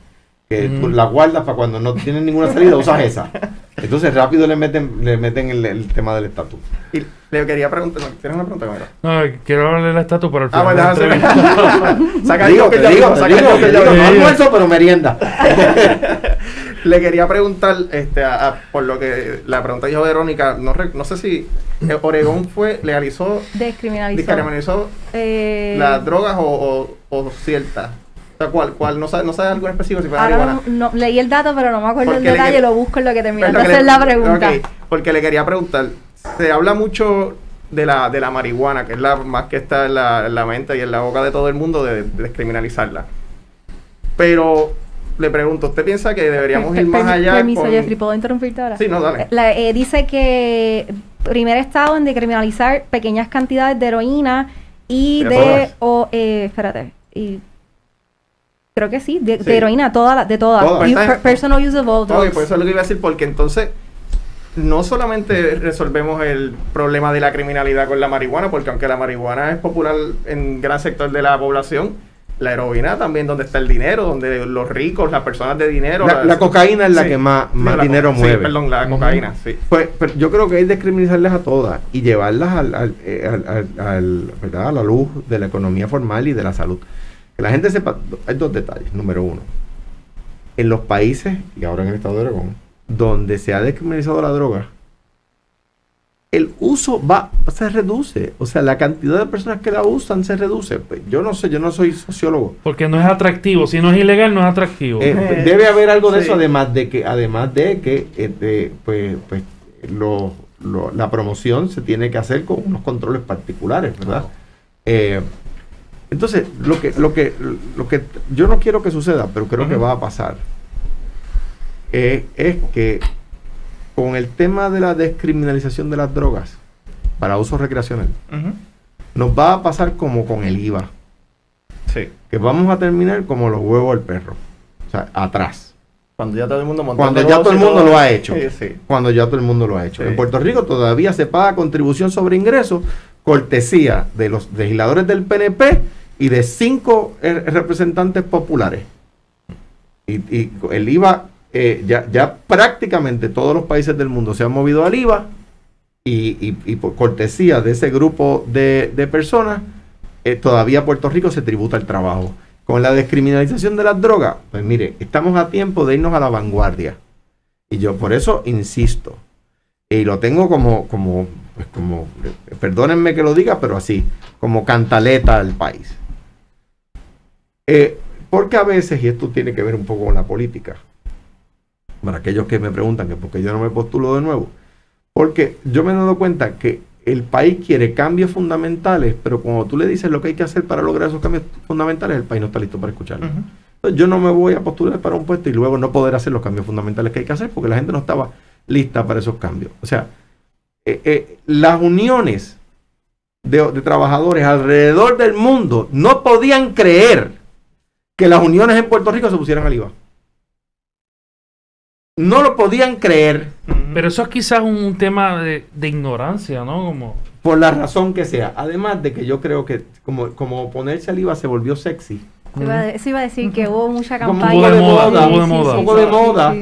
que tú la guardas para cuando no tienes ninguna salida, usas esa. Entonces rápido le meten, le meten el, tema del estatus. Y le quería preguntar, ¿tienes una pregunta, No, quiero hablarle del estatus, pero al ah, final. Ah, bueno, saca digo, que yo digo, saca digo, que yo no almuerzo, pero merienda. le quería preguntar, este, a, por lo que la pregunta dijo Verónica, no, no sé si eh, Oregón fue, legalizó, descriminalizó, descriminalizó eh, las drogas o, o, o ciertas. ¿Cuál? ¿Cuál? ¿No sabes, no sabe algo específico si fue Ahora no, leí el dato, pero no me acuerdo el detalle, lo busco en lo que termina de hacer la pregunta. porque le quería preguntar, se habla mucho de la, de la marihuana, que es la más que está en la, mente y en la boca de todo el mundo de, descriminalizarla. Pero le pregunto, ¿usted piensa que deberíamos ir más allá? Permiso, Jeffrey, ¿puedo interrumpirte ahora? Sí, no, dale. Eh, dice que primer estado en decriminalizar pequeñas cantidades de heroína y de... O, eh, espérate. Y Creo que sí, de, heroína, toda de todas. personal use of all drugs. por eso es lo que iba a decir, porque entonces no solamente resolvemos el problema de la criminalidad con la marihuana, porque aunque la marihuana es popular en gran sector de la población, la heroína también donde está el dinero, donde los ricos, las personas de dinero. La, cocaína es la que más, más dinero mueve. perdón, la cocaína, sí. Pues, yo creo que hay que descriminalizarlas a todas y llevarlas al, al, eh, al, ¿verdad? a la luz de la economía formal y de la salud. Que la gente sepa, hay dos detalles. Número uno, en los países, y ahora en el estado de Oregón, donde se ha descriminalizado la droga, el uso va, se reduce. O sea, la cantidad de personas que la usan se reduce. Pues yo no sé, yo no soy sociólogo. Porque no es atractivo. Si no es ilegal, no es atractivo. Eh, debe haber algo de eso, además de que, además de que este, pues, pues la promoción se tiene que hacer con unos controles particulares, ¿verdad? Eh, entonces, lo que, lo que, lo que yo no quiero que suceda, pero creo que va a pasar, eh, es que con el tema de la descriminalización de las drogas para uso recreacional, nos va a pasar como con el IVA. Sí. Que vamos a terminar como los huevos del perro. O sea, atrás. Cuando ya todo el mundo Cuando ya todo el mundo lo ha hecho. Cuando ya todo el mundo lo ha hecho. En Puerto Rico todavía se paga contribución sobre ingresos cortesía de los legisladores del PNP y de cinco eh, representantes populares. Y, el IVA, eh, ya, prácticamente todos los países del mundo se han movido al IVA y, por cortesía de ese grupo de, personas, eh, todavía Puerto Rico se tributa el trabajo. Con la descriminalización de las drogas, pues mire, estamos a tiempo de irnos a la vanguardia. Y yo por eso insisto, y lo tengo como, como pues como, perdónenme que lo diga, pero así, como cantaleta al país. Eh, porque a veces, y esto tiene que ver un poco con la política, para aquellos que me preguntan que por qué yo no me postulo de nuevo, porque yo me he dado cuenta que el país quiere cambios fundamentales, pero cuando tú le dices lo que hay que hacer para lograr esos cambios fundamentales, el país no está listo para escucharlo. Yo no me voy a postular para un puesto y luego no poder hacer los cambios fundamentales que hay que hacer porque la gente no estaba lista para esos cambios. O sea, eh, eh, las uniones de, de trabajadores alrededor del mundo no podían creer que las uniones en Puerto Rico se pusieran al IVA. No lo podían creer Pero eso es quizás un tema de, de ignorancia, ¿no? Como, por la razón que sea. Además de que yo creo que como, como ponerse al IVA se volvió sexy. Eso iba, a- decir que hubo mucha campaña. poco de moda, un poco de moda.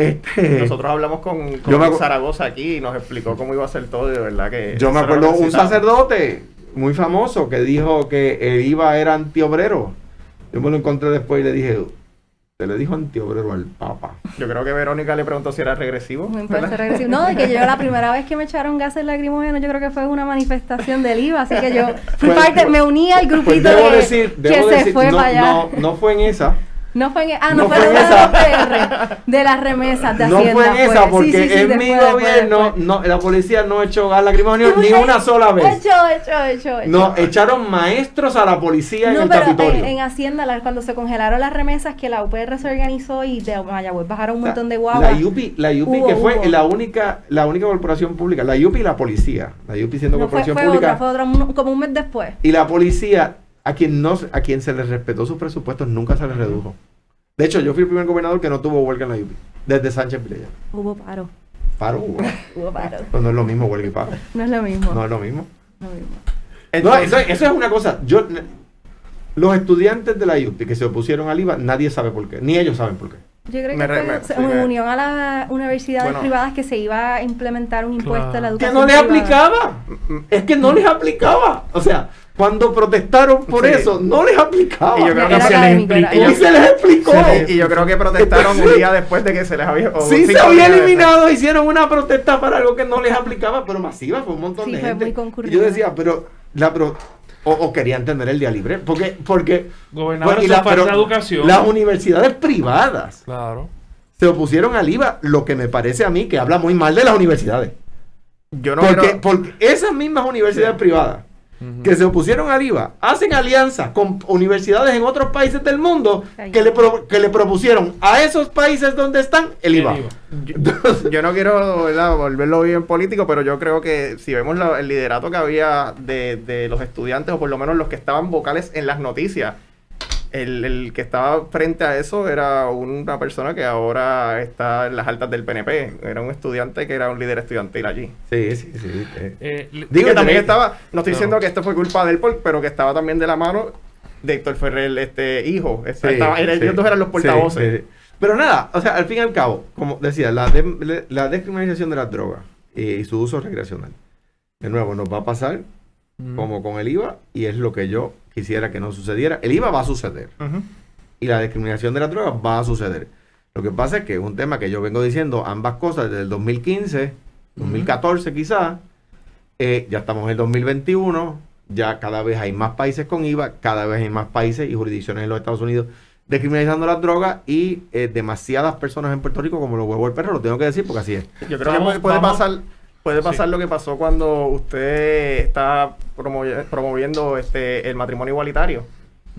Este, Nosotros hablamos con, Yo Zaragoza aquí y nos explicó cómo iba a ser todo y de verdad que... yo me acuerdo que un sacerdote muy famoso que dijo que el IVA era antiobrero. Yo me lo encontré después y le dije, se le dijo antiobrero al Papa. Yo creo que Verónica le preguntó si era regresivo. Regresivo. No, de que yo la primera vez que me echaron gases lacrimógenos, yo creo que fue una manifestación del IVA, así que yo fui Pues- parte, me uní al grupito Pues debo de- decir, que debo se decir, fue no, para allá. no, no fue en esa. No fue en, ah, no, No fue, en esa. OPR, de las remesas de No Hacienda. fue en esa fue. porque Sí, sí, sí, en después, mi gobierno después. no, la policía no echó gas lacrimógeno Sí, ni una sola vez. Hecho, hecho, hecho, hecho. No, echaron maestros a la policía en No, el pero Capitolio. en, en Hacienda, la- cuando se congelaron las remesas, que la UPR se organizó y de Mayagüez bajaron un montón de guaguas. La UPI, la UPI Hubo, que fue hubo. la única, la única corporación pública, la UPI y la policía, la UPI siendo No, corporación fue pública otra, fue otra, como un mes después. y la policía a quien no, a quien se les respetó sus presupuestos nunca se les redujo. De hecho, yo fui el primer gobernador que no tuvo huelga en la UPI desde Sánchez Vilella. Hubo paro. Paro hubo. Hubo paro. Pues no es lo mismo huelga y paro. No es lo mismo. No es lo mismo. No es lo mismo. No, Entonces- eso, eso es una cosa. Yo, los estudiantes de la UPI que se opusieron al IVA, nadie sabe por qué. Ni ellos saben por qué. Yo creo Me que re- fue me- se- me- unión a las universidades Bueno. privadas que se iba a implementar un impuesto a la Claro. Que educación no les privada. aplicaba. Es que no les aplicaba. O sea, cuando protestaron por Sí. eso, no les aplicaba. Y yo creo que se les explicó. Y se les explicó. Y yo creo que protestaron un día después de que se les había... Sí, se había después. eliminado, hicieron una protesta para algo que no les aplicaba, pero masiva, fue un montón Sí, de fue gente. muy y concurrida. yo decía, pero la pro- o, o querían tener el día libre, porque porque bueno, y la- pero educación. Las universidades privadas Claro. se opusieron al IVA, lo que me parece a mí que habla muy mal de las universidades. Yo no porque, quiero- porque esas mismas universidades Sí. privadas Que se opusieron al IVA hacen alianzas con universidades en otros países del mundo que le, pro- que le propusieron a esos países donde están el El IVA. Entonces, Yo no quiero ¿verdad? volverlo bien político, pero yo creo que si vemos la- el liderato que había de, de los estudiantes, o por lo menos los que estaban vocales en las noticias, el, el que estaba frente a eso era una persona que ahora está en las altas del PNP. Era un estudiante que era un líder estudiantil allí. sí, sí, sí. eh. Eh, Digo, que también estaba, no estoy No. diciendo que esto fue culpa de él, por- pero que estaba también de la mano de Héctor Ferrer, este hijo. Sí, estaba- era- sí. ellos dos eran los portavoces. sí. Pero nada, o sea, al fin y al cabo, como decía, la, de- la descriminalización de las drogas eh, y su uso recreacional, de nuevo, nos va a pasar Ujú. como con el IVA y es lo que yo quisiera que no sucediera. El IVA va a suceder y la discriminación de las drogas va a suceder. Lo que pasa es que es un tema que yo vengo diciendo ambas cosas desde el 2015, 2014 quizás, eh, ya estamos en el 2021, ya cada vez hay más países con IVA, cada vez hay más países y jurisdicciones en los Estados Unidos descriminalizando las drogas y eh, demasiadas personas en Puerto Rico como los huevos del perro, lo tengo que decir porque así es. Yo creo que puede, puede vamos- pasar puede Sí. pasar lo que pasó cuando usted está promovi- promoviendo este el matrimonio igualitario.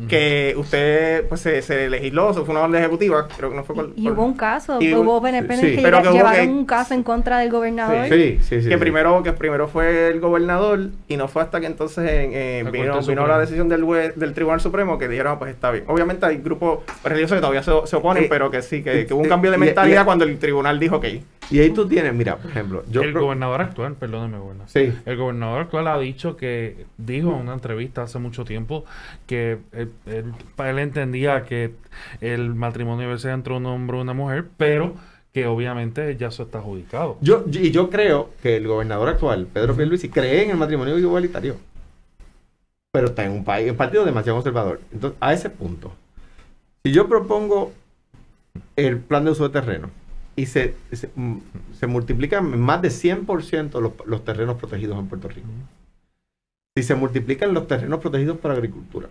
Que usted pues se, se legisló, fue una orden ejecutiva, creo que no fue por- Y por- hubo un caso, Y- hubo PNP sí. que Pero lle- que hubo llevaron que- un caso en contra del gobernador. Sí, sí, sí. que sí. primero que primero fue el gobernador y no fue hasta que entonces eh, La vino, vino la decisión del del Tribunal Supremo que dijeron "Ah, pues está bien obviamente hay grupos religiosos que todavía se, se oponen Eh, pero que sí que, que hubo un eh, cambio de mentalidad y- cuando el tribunal dijo que Y ahí tú tienes, mira, por ejemplo, yo el creo- gobernador actual, perdóneme, gobernador. Sí. El gobernador actual ha dicho que dijo en una entrevista hace mucho tiempo que él, él- él entendía que el matrimonio debe ser entre un hombre y una mujer, pero que obviamente ya eso está adjudicado. Yo, y yo creo que el gobernador actual, Pedro Pierluisi, cree en el matrimonio igualitario. Pero está en un país, un partido demasiado conservador. Entonces, a ese punto, si yo propongo el plan de uso de terreno y se, se, mm, se multiplican más de 100% los, los terrenos protegidos en Puerto Rico, si se multiplican los terrenos protegidos para agricultura,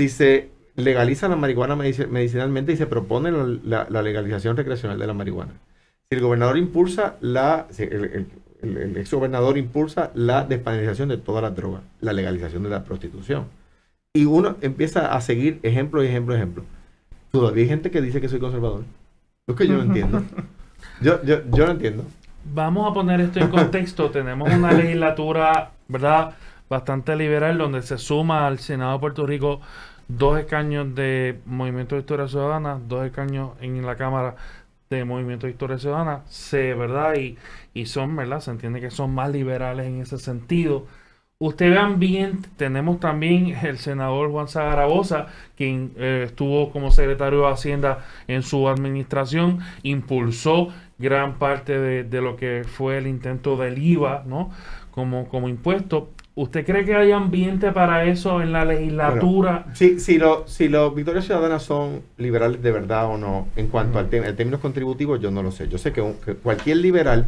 si se legaliza la marihuana medici- medicinalmente y se propone la, la- la legalización recreacional de la marihuana, si el gobernador impulsa la, si el, el- el- el ex gobernador impulsa la despenalización de todas las drogas, la legalización de la prostitución, y uno empieza a seguir ejemplo y ejemplo y ejemplo. Todavía hay gente que dice que soy conservador. Es que yo no entiendo. Yo, yo, yo no entiendo. Vamos a poner esto en contexto. Tenemos una legislatura, ¿verdad? Bastante liberal, donde se suma al Senado de Puerto Rico dos escaños de Movimiento de Historia Ciudadana, dos escaños en la Cámara de Movimiento de Historia Ciudadana, se, ¿verdad? Y, y son, ¿verdad? Se entiende que son más liberales en ese sentido. Usted vean bien, tenemos también el senador Juan Zagaragoza, quien eh, estuvo como secretario de Hacienda en su administración, impulsó gran parte de, de, lo que fue el intento del IVA, ¿no? Como, como impuesto. ¿Usted cree que hay ambiente para eso en la legislatura? Bueno, si, si, lo, si los Victorias Ciudadanas son liberales de verdad o no, en cuanto uh -huh. al tema, términos contributivos, yo no lo sé. Yo sé que, un, que, cualquier liberal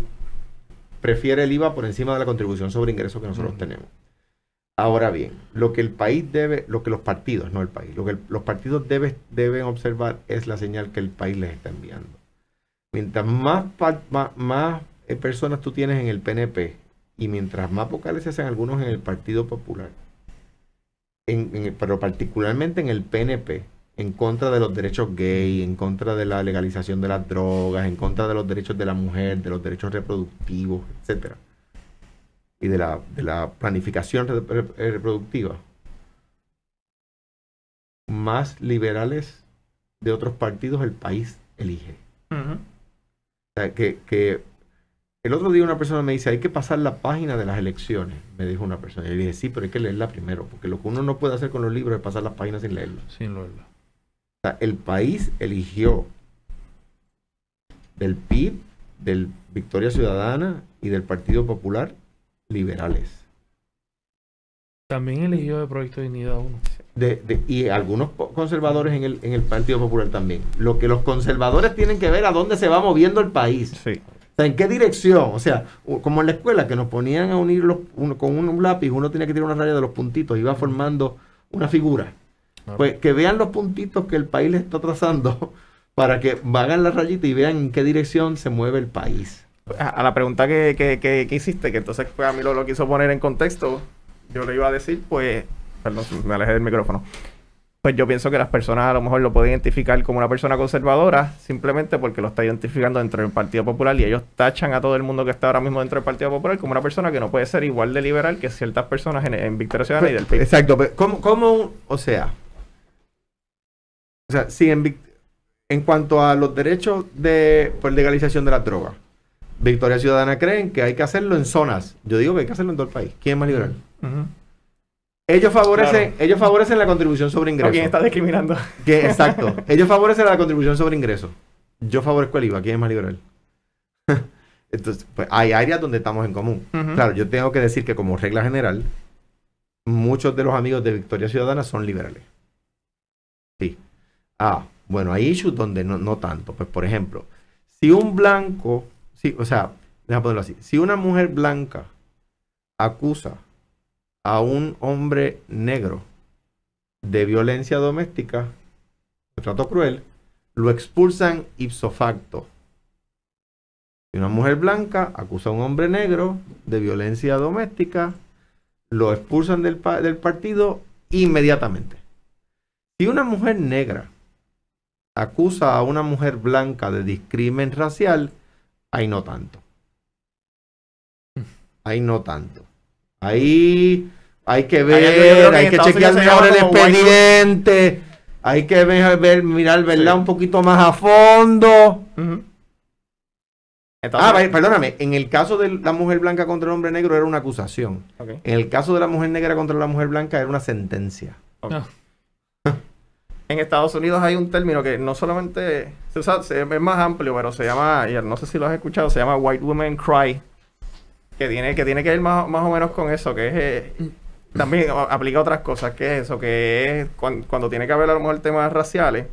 prefiere el IVA por encima de la contribución sobre ingresos que nosotros uh -huh. tenemos. Ahora bien, lo que el país debe, lo que los partidos, no el país, lo que el, los partidos debe, deben observar es la señal que el país les está enviando. Mientras más, más, más eh, personas tú tienes en el PNP y mientras más vocales se hacen algunos en el Partido Popular, en, en, pero particularmente en el PNP, en contra de los derechos gay, en contra de la legalización de las drogas, en contra de los derechos de la mujer, de los derechos reproductivos, etcétera y de la, de la planificación reproductiva más liberales de otros partidos el país elige. Uh -huh. O sea, que, que, el otro día una persona me dice, hay que pasar la página de las elecciones, me dijo una persona. Y yo le dije, sí, pero hay que leerla primero, porque lo que uno no puede hacer con los libros es pasar las páginas sin leerlo. Sin leerlo. O sea, el país eligió del PIB, del Victoria Ciudadana y del Partido Popular liberales. También eligió de Proyecto de Dignidad uno. De, de, y algunos conservadores en el, en el Partido Popular también. Lo que los conservadores tienen que ver a dónde se va moviendo el país. Sí. O sea, en qué dirección. O sea, como en la escuela, que nos ponían a unir los, uno, con un lápiz, uno tenía que tirar una raya de los puntitos, iba formando una figura. Pues que vean los puntitos que el país le está trazando para que hagan la rayita y vean en qué dirección se mueve el país a la pregunta que, que, que, que, hiciste, que entonces pues, a mí lo, lo quiso poner en contexto, yo le iba a decir, pues, perdón, me alejé del micrófono. Pues yo pienso que las personas a lo mejor lo pueden identificar como una persona conservadora simplemente porque lo está identificando dentro del Partido Popular y ellos tachan a todo el mundo que está ahora mismo dentro del Partido Popular como una persona que no puede ser igual de liberal que ciertas personas en, en Victoria Ciudadana pues, y del PIB. Exacto, pero ¿cómo, cómo, o sea, o sea, si en, en cuanto a los derechos de por legalización de las drogas, Victoria Ciudadana creen que hay que hacerlo en zonas. Yo digo que hay que hacerlo en todo el país. ¿Quién es más liberal? Uh -huh. Ellos favorecen, claro. ellos favorecen la contribución sobre ingresos. ¿Quién está discriminando? Que, exacto. ellos favorecen la contribución sobre ingresos. Yo favorezco el IVA. ¿Quién es más liberal? Entonces, pues hay áreas donde estamos en común. Uh -huh. Claro, yo tengo que decir que como regla general, muchos de los amigos de Victoria Ciudadana son liberales. Sí. Ah, bueno, hay issues donde no, no tanto. Pues, por ejemplo, si un blanco Sí, o sea, déjame ponerlo así. Si una mujer blanca acusa a un hombre negro de violencia doméstica, de trato cruel, lo expulsan ipso facto. Si una mujer blanca acusa a un hombre negro de violencia doméstica, lo expulsan del, del partido inmediatamente. Si una mujer negra acusa a una mujer blanca de discrimen racial, Ahí no tanto. Ahí no tanto. Ahí hay que ver, hay, que, que chequear mejor el expediente. Hay que ver, ver mirar, ¿verdad? Sí. Un poquito más a fondo. Uh -huh. Entonces, ah, perdóname. En el caso de la mujer blanca contra el hombre negro era una acusación. Okay. En el caso de la mujer negra contra la mujer blanca era una sentencia. Okay. En Estados Unidos hay un término que no solamente se usa, es más amplio, pero se llama, y no sé si lo has escuchado, se llama White Women Cry, que tiene que, tiene que ver más, más o menos con eso, que es... Eh, también aplica otras cosas, que es eso, que es cuando, cuando, tiene que haber a lo mejor temas raciales,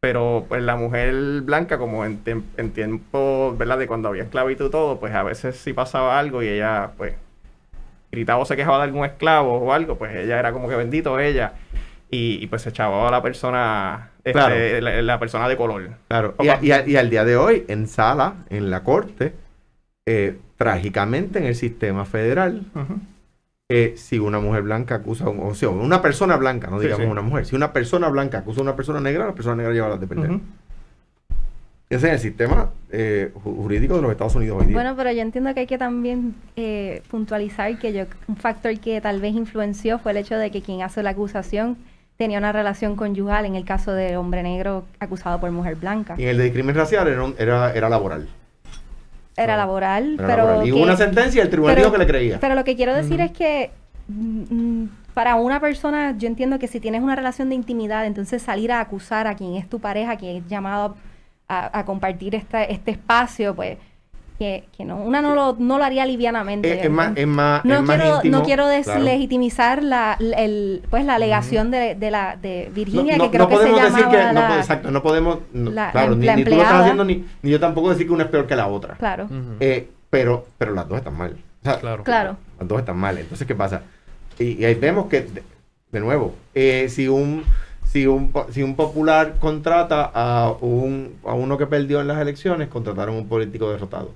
pero pues la mujer blanca, como en, en tiempo, ¿verdad? De cuando había esclavitud y todo, pues a veces si pasaba algo y ella, pues, gritaba o se quejaba de algún esclavo o algo, pues ella era como que bendito ella y, y pues se echaba a la persona, este, Claro. la, la persona de color. Claro. Y, a- y a- y al día de hoy, en sala, en la corte, eh, trágicamente en el sistema federal, eh, si una mujer blanca acusa a un, o sea, una persona blanca, no digamos sí. una mujer, si una persona blanca acusa a una persona negra, la persona negra lleva las de perder. Ese es el sistema eh, ju- jurídico de los Estados Unidos hoy día. Bueno, pero yo entiendo que hay que también eh, puntualizar que yo un factor que tal vez influenció fue el hecho de que quien hace la acusación tenía una relación conyugal en el caso del hombre negro acusado por mujer blanca. y en el de discriminación racial era, era laboral. Era laboral, Era pero laboral. Y hubo que- una sentencia y el tribunal pero- dijo que le creía. Pero lo que quiero decir es que mm, mm, para una persona, yo entiendo que si tienes una relación de intimidad, entonces salir a acusar a quien es tu pareja, quien es llamado a, a compartir esta, este espacio, pues que, que no, una no lo, no lo haría livianamente. es, es más, es más, no es más quiero, íntimo, no quiero claro. deslegitimizar la, el, pues la alegación de, de la de No, Virginia, no- que creo no que se podemos decir llamaba que, no, la- exacto, no podemos, no, la- claro, la ni, ni tú lo estás haciendo, ni, ni yo tampoco decir que una es peor que la otra. Claro. Eh, pero, pero las dos están mal. O sea, Claro. claro. Las dos están mal. Entonces, ¿qué pasa? Y, y ahí vemos que, de, de nuevo, eh, si un si un po- si un popular contrata a un a uno que perdió en las elecciones, contrataron a un político derrotado.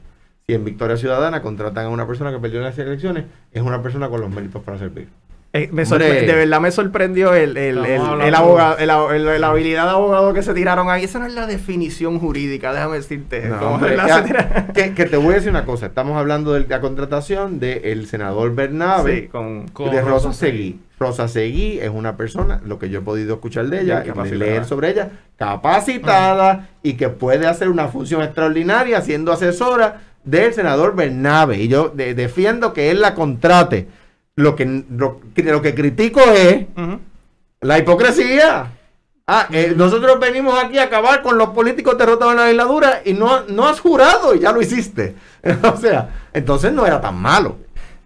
Si en Victoria Ciudadana contratan a una persona que perdió en las elecciones, es una persona con los méritos para servir. Eh, me de verdad me sorprendió el, el, el- abogado, la habilidad de abogado que se tiraron ahí. Esa no es la definición jurídica, déjame decirte. No, ¿Cómo hombre, la ya, se tira- que, que te voy a decir una cosa. Estamos hablando de la contratación del senador Bernabe. Sí, con, Con de Rosa Rosa Seguí. Rosa Seguí es una persona, lo que yo he podido escuchar de ella, y leer sobre ella, capacitada y que puede hacer una función extraordinaria siendo asesora del senador Bernabe. Y yo de- defiendo que él la contrate. Lo que, lo, que- lo que critico es la hipocresía. Ah, eh, nosotros venimos aquí a acabar con los políticos derrotados en la legislatura y no, no has jurado y ya lo hiciste. o sea, entonces no era tan malo.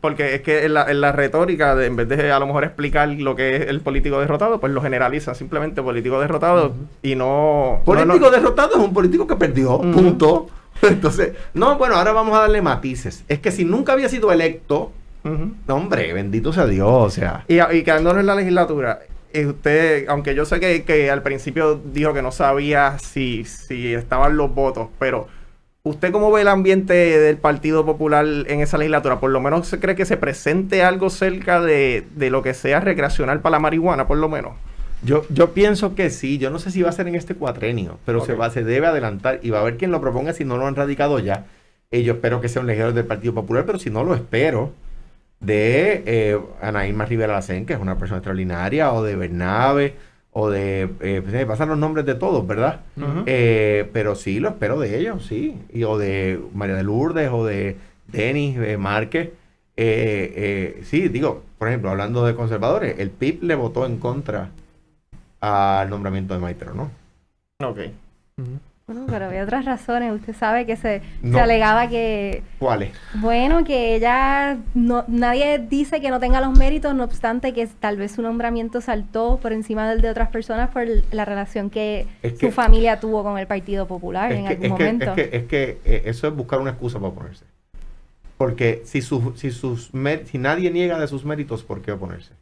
Porque es que en la, en la retórica, de- en vez de a lo mejor explicar lo que es el político derrotado, pues lo generaliza simplemente político derrotado y no... Político no, no- derrotado es un político que perdió, punto. Entonces, no, bueno, ahora vamos a darle matices. Es que si nunca había sido electo, no, hombre, bendito sea Dios, o sea. Y, y quedándonos en la legislatura, eh, usted, aunque yo sé que, que al principio dijo que no sabía si, si estaban los votos, pero ¿usted cómo ve el ambiente del Partido Popular en esa legislatura? Por lo menos se cree que se presente algo cerca de, de lo que sea recreacional para la marihuana, por lo menos. Yo, yo pienso que sí, yo no sé si va a ser en este cuatrenio, pero se va, se debe adelantar y va a haber quien lo proponga si no lo han radicado ya. Y yo espero que sea un legislador del Partido Popular, pero si no lo espero, de eh, Ana Irma Rivera Lacén, que es una persona extraordinaria, o de Bernabe, o de, eh, pues, me pasan los nombres de todos, ¿verdad? Eh, pero sí, lo espero de ellos, sí. Y, o de María de Lourdes, o de Denis eh, Márquez. Eh, eh, sí, digo, por ejemplo, hablando de conservadores, el PIB le votó en contra al nombramiento de Maitero, ¿no? Ok. Bueno, pero había otras razones. Usted sabe que se, No. se alegaba que, ¿Cuáles? bueno, que ella, no, nadie dice que no tenga los méritos, no obstante que tal vez su nombramiento saltó por encima del de otras personas por la relación que, Es que- su familia tuvo con el Partido Popular Es en que, algún es, que, momento. es que, es que, eh, eso es buscar una excusa para oponerse. Porque si, su- si, sus si nadie niega de sus méritos, ¿por qué oponerse?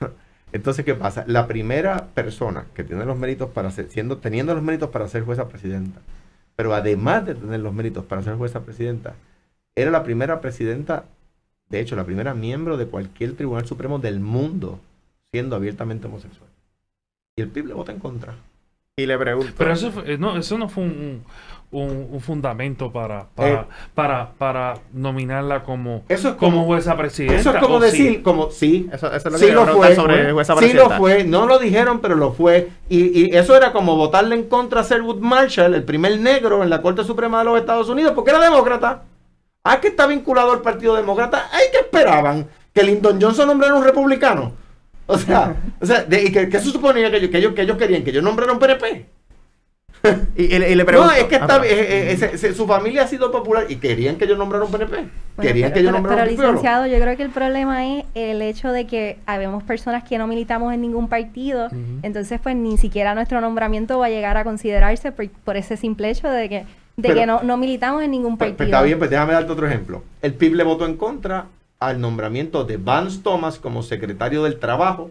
Entonces, ¿qué pasa? La primera persona que tiene los méritos para ser, siendo, teniendo los méritos para ser jueza presidenta, pero además de tener los méritos para ser jueza presidenta, era la primera presidenta, de hecho, la primera miembro de cualquier tribunal supremo del mundo siendo abiertamente homosexual. Y el PIB le vota en contra. Y le pregunto. Pero eso, fue- eh, no, eso no fue un, un- un fundamento para, para, Eh. para, para nominarla como, Eso es como como, jueza presidenta. eso es como ¿o sí? decir, como, sí, Eso, eso es lo que Sí lo fue, sobre jueza sí presidenta. lo fue, no lo dijeron, pero lo fue. Y, y eso era como votarle en contra a Sherwood Marshall, el primer negro en la Corte Suprema de los Estados Unidos, porque era demócrata. Ah, que está vinculado al Partido Demócrata. Ay, que esperaban? Que Lyndon Johnson nombrara un republicano. O sea, o sea de- ¿y que, que se suponía que ellos, que, ellos, que ellos querían? Que yo nombrara un PNP. Y, y le- y le pregunto. No, es que Ah, está, perdón. eh, eh, ese- ese- su familia ha sido popular y querían que yo nombrara un PNP. Bueno, querían pero, que yo nombrara pero, un pipiolo. licenciado, yo creo que el problema es el hecho de que habemos personas que no militamos en ningún partido, entonces pues ni siquiera nuestro nombramiento va a llegar a considerarse por, por ese simple hecho de que, de Pero- que no, no militamos en ningún Pues, partido. pues, está bien, pues déjame darte otro ejemplo. El PIB le votó en contra al nombramiento de Vance Thomas como secretario del Trabajo.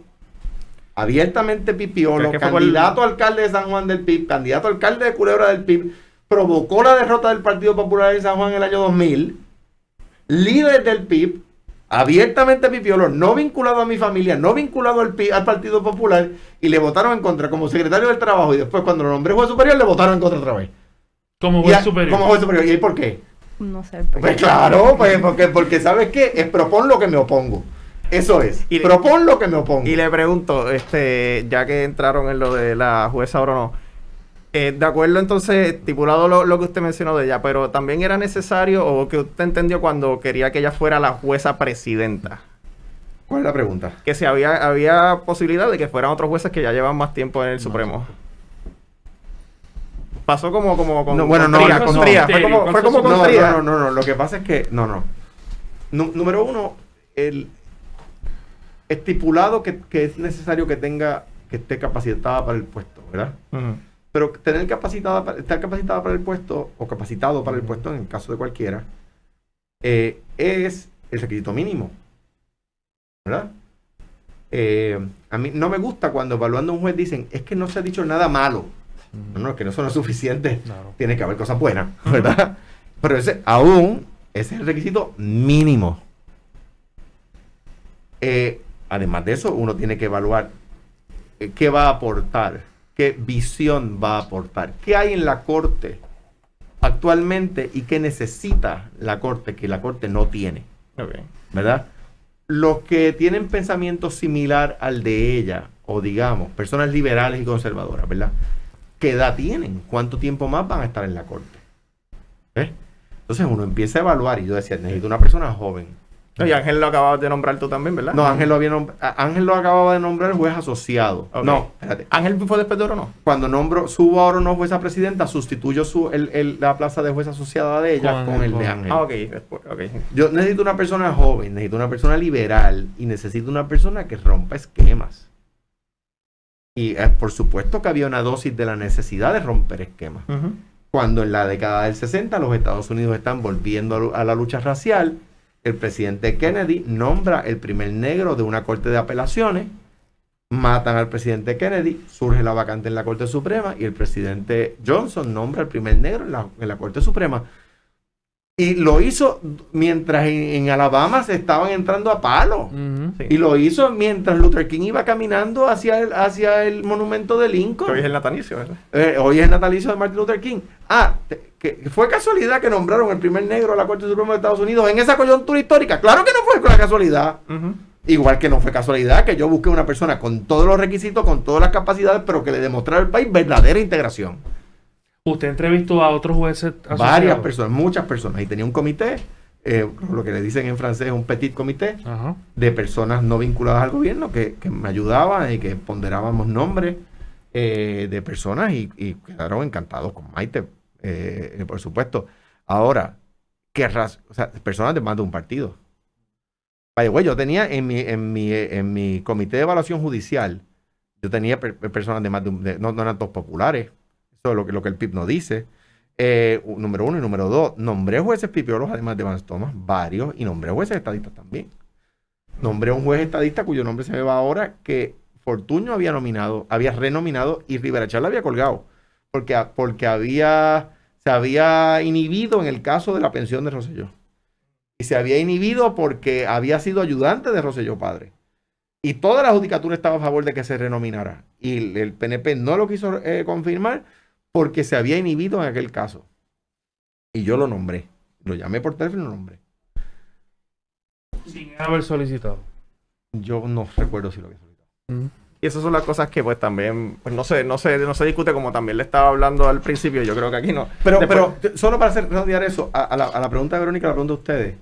Abiertamente pipiolo, que candidato a alcalde de San Juan del PIB, candidato a alcalde de Culebra del PIB, provocó la derrota del Partido Popular en San Juan en el año 2000, líder del PIB, abiertamente pipiolo, no vinculado a mi familia, no vinculado al, pi- al Partido Popular, y le votaron en contra como secretario del Trabajo, y después cuando lo nombré juez superior, le votaron en contra otra vez. Como juez a- superior. Como juez superior. ¿Y por qué? No sé. Pues claro, pues porque, porque ¿sabes qué? Es propon lo que me opongo. Eso es. Y propon lo que me opongo. Y le pregunto, este, ya que entraron en lo de la jueza ahora no, eh, de acuerdo entonces, estipulado lo, lo que usted mencionó de ella, pero también era necesario o que usted entendió cuando quería que ella fuera la jueza presidenta, ¿Cuál es la pregunta? que si había, había posibilidad de que fueran otros jueces que ya llevan más tiempo en el Supremo. Pasó como, como con, No, bueno, con no, Tría, con no. Tría. Fue como, ¿Cuál fue como con No, Tría. no, no, no, Lo que pasa es que, no, no. Número uno, el estipulado que, que es necesario que tenga, que esté capacitada para el puesto, ¿verdad? Pero tener capacitada, para- estar capacitada para el puesto, o capacitado para el puesto, en el caso de cualquiera, eh, es el requisito mínimo. ¿Verdad? Eh, a mí no me gusta cuando evaluando a un juez dicen, es que no se ha dicho nada malo. No, no, es que no no es suficiente. Claro. Tiene que haber cosas buenas, ¿verdad? Pero ese, aún, ese es el requisito mínimo. Eh, además de eso, uno tiene que evaluar eh, qué va a aportar, qué visión va a aportar, qué hay en la corte actualmente y qué necesita la corte que la corte no tiene, Ok. ¿verdad? Los que tienen pensamiento similar al de ella, o digamos, personas liberales y conservadoras, ¿verdad? ¿Qué edad tienen? ¿Cuánto tiempo más van a estar en la corte? ¿Ves? Entonces uno empieza a evaluar y yo decía, necesito una persona joven. No, y Ángel lo acababas de nombrar tú también, ¿verdad? No, Ángel lo, había a- Ángel lo acababa de nombrar juez asociado. No, espérate. ¿Ángel fue después de oro o no? Cuando nombro, subo ahora no jueza presidenta, sustituyo su, el- el- la plaza de jueza asociada de ella Con con, el- el de Ángel. Ah, ok. Después, ok. Yo necesito una persona joven, necesito una persona liberal y necesito una persona que rompa esquemas. Y eh, por supuesto que había una dosis de la necesidad de romper esquemas. Cuando en la década del 60 los Estados Unidos están volviendo a a la lucha racial, el presidente Kennedy nombra el primer negro de una corte de apelaciones, matan al presidente Kennedy, surge la vacante en la Corte Suprema y el presidente Johnson nombra el primer negro en la, en la Corte Suprema. Y lo hizo mientras en, en Alabama se estaban entrando a palo. Sí. Y lo hizo mientras Luther King iba caminando hacia el, hacia el monumento de Lincoln. Que hoy es el natalicio, ¿verdad? Eh, hoy es el natalicio de Martin Luther King. Ah, te- que fue casualidad que nombraron el primer negro a la Corte Suprema de Estados Unidos en esa coyuntura histórica. Claro que no fue con la casualidad. Igual que no fue casualidad que yo busqué una persona con todos los requisitos, con todas las capacidades, pero que le demostrara al país verdadera integración. Usted entrevistó a otros jueces asociados? Varias personas, muchas personas. Y tenía un comité, eh, lo que le dicen en francés, un petit comité, Ajá. de personas no vinculadas al gobierno que, que me ayudaban y que ponderábamos nombres eh, de personas y, y quedaron encantados con Maite, eh, por supuesto. Ahora, ¿qué raz- o sea, personas de más de un partido. Vaya, güey, yo tenía en mi, en mi, en mi comité de evaluación judicial, yo tenía per- per- personas de más de un, de- no, no eran todos populares, eso es lo que, lo que el PIB no dice. Eh, número uno y número dos, nombré jueces pipiolos además de Vance Thomas, varios, y nombré jueces estadistas también. Nombré un juez estadista cuyo nombre se me va ahora, que Fortuño había nominado, había renominado y Rivera Chala había colgado, porque, porque había, se había inhibido en el caso de la pensión de Rosselló. Y se había inhibido porque había sido ayudante de Rosselló padre. Y toda la judicatura estaba a favor de que se renominara. Y el PNP no lo quiso eh, confirmar porque se había inhibido en aquel caso. Y yo lo nombré. Lo llamé por teléfono y lo nombré. Sin haber solicitado. Yo no recuerdo si lo había solicitado. Y esas son las cosas que pues también, pues no sé, no sé, no se discute como también le estaba hablando al principio, yo creo que aquí no. Pero, Después- pero solo para hacer redondear eso, a, a la, a la pregunta de Verónica, la pregunta de ustedes,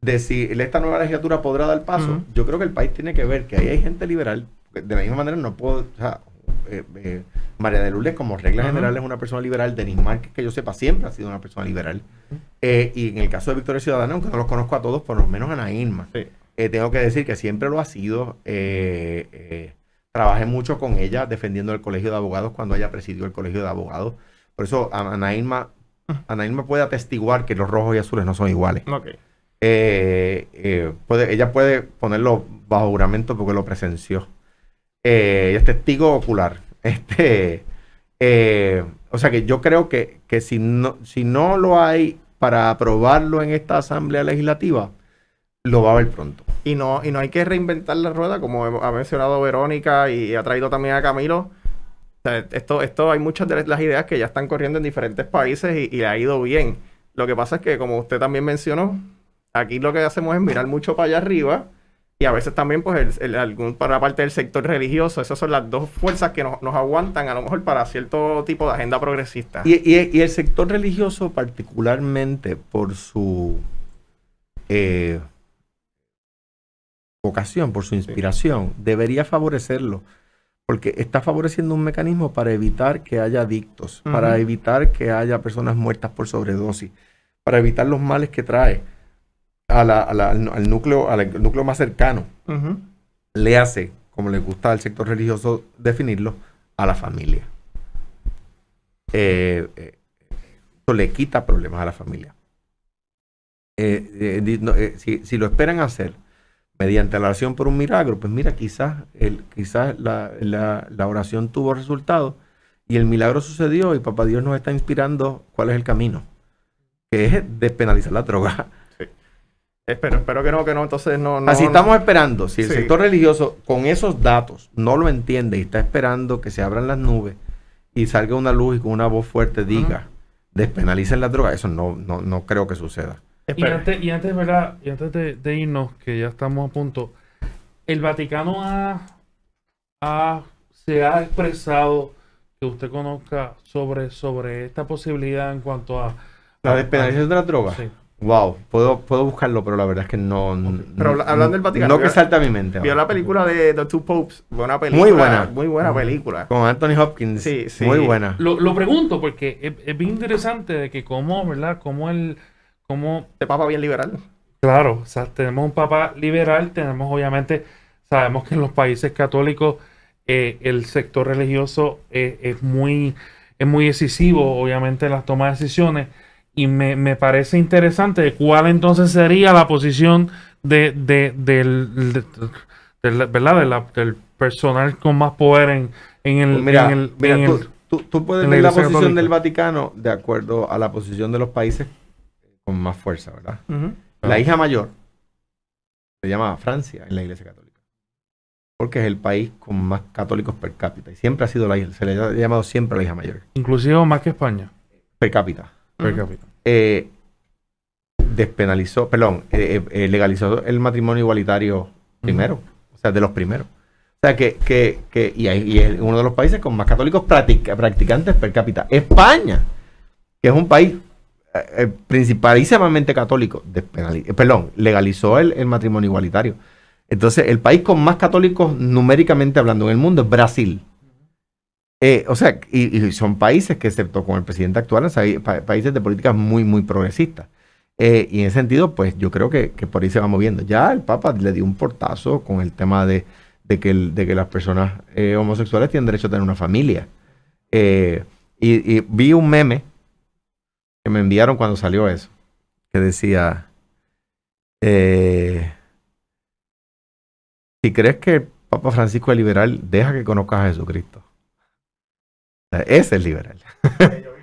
de si esta nueva legislatura podrá dar paso, yo creo que el país tiene que ver que ahí hay gente liberal. De la misma manera no puedo, o sea, eh, eh, María de Lourdes como regla general es una persona liberal, Denis Márquez, que yo sepa, siempre ha sido una persona liberal. Eh, y en el caso de Victoria Ciudadana, aunque no los conozco a todos, por lo menos Ana Irma. Sí. Eh, tengo que decir que siempre lo ha sido. trabajé mucho con ella defendiendo el colegio de abogados cuando ella presidió el colegio de abogados. Por eso a- Ana Irma, Ana Irma puede atestiguar que los rojos y azules no son iguales. Eh, eh, puede, ella puede ponerlo bajo juramento porque lo presenció. Eh, es testigo ocular. Este, eh, o sea que yo creo que, que si, no, si no lo hay para aprobarlo en esta asamblea legislativa, lo va a ver pronto. Y no, y no hay que reinventar la rueda, como ha mencionado Verónica y ha traído también a Camilo. esto, esto hay muchas de las ideas que ya están corriendo en diferentes países y, y ha ido bien. Lo que pasa es que, como usted también mencionó, aquí lo que hacemos es mirar mucho para allá arriba y a veces también, pues, el, algún, para parte del sector religioso, esas son las dos fuerzas que nos, aguantan a lo mejor para cierto tipo de agenda progresista. Y, el sector religioso, particularmente por su eh, vocación, por su inspiración, debería favorecerlo. Porque está favoreciendo un mecanismo para evitar que haya adictos, para evitar que haya personas muertas por sobredosis, para evitar los males que trae al, núcleo, al núcleo más cercano, le hace, como le gusta al sector religioso definirlo, a la familia. Eh, eh, eso le quita problemas a la familia. Eh, si, lo esperan hacer mediante la oración por un milagro, pues mira, quizás, el, quizás la, la, oración tuvo resultado y el milagro sucedió y Papá Dios nos está inspirando cuál es el camino, que es despenalizar la droga Espero, espero que no, que no, entonces no. no Así estamos esperando. Si el sector religioso con esos datos no lo entiende y está esperando que se abran las nubes y salga una luz y con una voz fuerte diga, despenalicen la droga, eso no, no, no creo que suceda. Y antes, y antes, ¿verdad? Y antes de, irnos, que ya estamos a punto, el Vaticano ha, se ha expresado que usted conozca sobre, sobre esta posibilidad en cuanto a... La despenalización de la droga. Sí. Wow, puedo, puedo buscarlo, pero la verdad es que no. Pero hablando del Vaticano. No que salta a mi mente. Vio la película de The Two Popes. Buena película. Muy buena. Muy buena película. Con Anthony Hopkins. Sí, sí. Muy buena. Lo, lo pregunto porque es, bien interesante de que cómo, ¿verdad? Cómo el. Cómo... Este papa bien liberal. Claro, o sea, tenemos un papa liberal, tenemos obviamente, sabemos que en los países católicos eh, el sector religioso eh, es muy es muy decisivo, obviamente, en las tomas de decisiones y me, me, parece interesante cuál entonces sería la posición de, de, del, ¿verdad? del personal con más poder en, en el... Pues mira, en tú, puedes ver la, posición del Vaticano de acuerdo a la posición de los países con más fuerza, ¿verdad? La hija mayor se llama Francia en la Iglesia Católica. Porque es el país con más católicos per cápita. Y siempre ha sido la hija, se le ha llamado siempre la hija mayor. Inclusive más que España. Per cápita. Eh, despenalizó, perdón, eh, eh, legalizó el matrimonio igualitario primero, o sea, de los primeros. O sea, que, que, que y, es uno de los países con más católicos practicantes per cápita. España, que es un país principalísimamente católico, perdón, legalizó el, matrimonio igualitario. Entonces, el país con más católicos numéricamente hablando en el mundo es Brasil. Eh, o sea, y, son países que, excepto con el presidente actual, son países de políticas muy, muy progresistas. Eh, y en ese sentido, pues yo creo que, por ahí se va moviendo. Ya el Papa le dio un portazo con el tema de, que, las personas eh, homosexuales tienen derecho a tener una familia. Y, vi un meme que me enviaron cuando salió eso, que decía, si crees que el Papa Francisco es liberal, deja que conozcas a Jesucristo. Ese es liberal.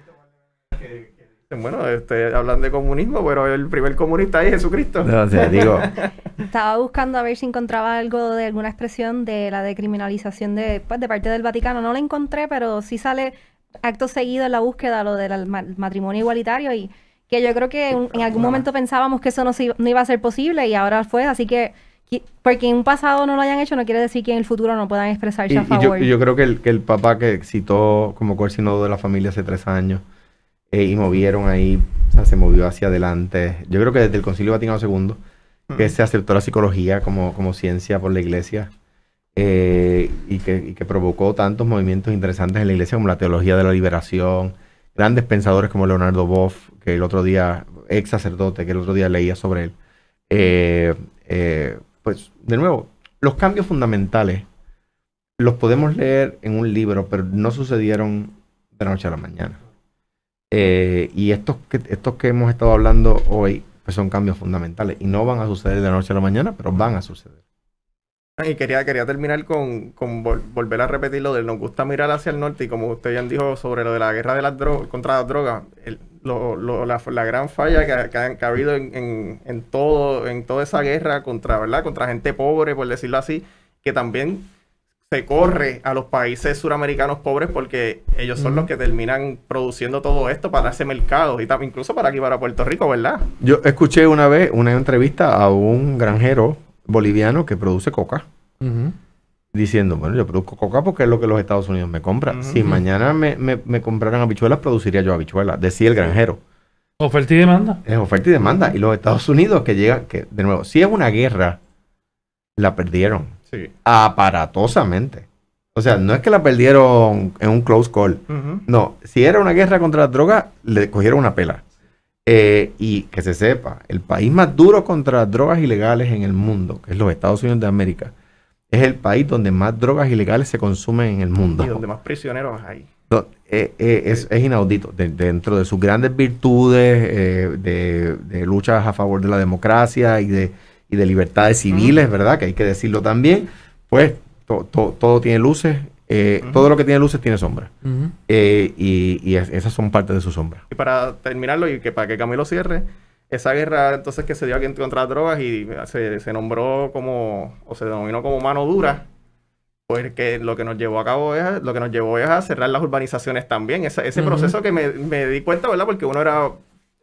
Bueno, este, hablan de comunismo, pero el primer comunista es Jesucristo. digo. Estaba buscando a ver si encontraba algo de alguna expresión de la decriminalización de, pues, de parte del Vaticano. No la encontré, pero sí sale acto seguido en la búsqueda lo del matrimonio igualitario y que yo creo que en, algún momento pensábamos que eso no, no iba a ser posible y ahora fue, así que porque en un pasado no lo hayan hecho no quiere decir que en el futuro no puedan expresarse a favor. Y yo, creo que el, que el papá que citó como coordinador de la familia hace tres años eh, y movieron ahí, o sea, se movió hacia adelante. Yo creo que desde el Concilio Vaticano II, que se aceptó la psicología como, como ciencia por la iglesia eh, y, que, que provocó tantos movimientos interesantes en la iglesia como la teología de la liberación, grandes pensadores como Leonardo Boff, que el otro día, ex sacerdote, que el otro día leía sobre él. Eh, eh, pues, de nuevo, los cambios fundamentales los podemos leer en un libro, pero no sucedieron de la noche a la mañana. Eh, y estos que, estos que hemos estado hablando hoy, pues son cambios fundamentales y no van a suceder de la noche a la mañana, pero van a suceder. Y quería, quería terminar con, con volver a repetir lo de nos gusta mirar hacia el norte y como usted ya dijo sobre lo de la guerra de las drogas contra las drogas, la, gran falla que, ha, habido en, en, todo, en toda esa guerra contra, ¿verdad? contra gente pobre, por decirlo así, que también se corre a los países suramericanos pobres porque ellos son los que terminan produciendo todo esto para ese mercado y incluso para aquí para Puerto Rico, ¿verdad? Yo escuché una vez una entrevista a un granjero boliviano que produce coca. Diciendo, bueno, yo produzco coca porque es lo que los Estados Unidos me compran. Si mañana me, me, compraran habichuelas, produciría yo habichuelas. Decía el granjero. Oferta y demanda. Es oferta y demanda. Y los Estados Unidos que llegan, que de nuevo, si es una guerra, la perdieron. Sí. Aparatosamente. O sea, no es que la perdieron en un close call. No, si era una guerra contra las drogas, le cogieron una pela. Eh, y que se sepa, el país más duro contra las drogas ilegales en el mundo, que es los Estados Unidos de América, es el país donde más drogas ilegales se consumen en el mundo. Y donde más prisioneros hay. Eh, eh, es, inaudito. dentro de sus grandes virtudes de, luchas a favor de la democracia y de, y de libertades civiles, ¿verdad? Que hay que decirlo también. Pues todo tiene luces eh, todo lo que tiene luces tiene sombra. Eh, y, esas son parte de su sombra. Y para terminarlo, y que para que Camilo cierre, esa guerra entonces que se dio aquí contra las drogas y se, nombró como, o se denominó como mano dura, pues que lo que nos llevó a cabo es, lo que nos llevó es a cerrar las urbanizaciones también. ese proceso que me, me, di cuenta, ¿verdad? Porque uno era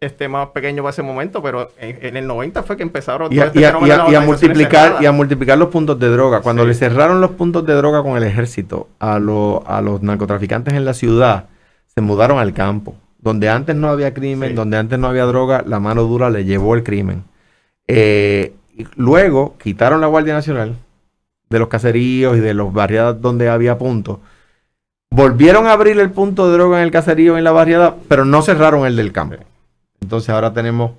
este más pequeño para ese momento, pero en, el 90 fue que empezaron y a, este multiplicar y a multiplicar los puntos de droga. Cuando le cerraron los puntos de droga con el ejército a, a los narcotraficantes en la ciudad, se mudaron al campo. Donde antes no había crimen, donde antes no había droga, la mano dura le llevó el crimen. Eh, luego quitaron la Guardia Nacional de los caseríos y de los barriadas donde había puntos. Volvieron a abrir el punto de droga en el caserío en la barriada, pero no cerraron el del campo. Entonces ahora tenemos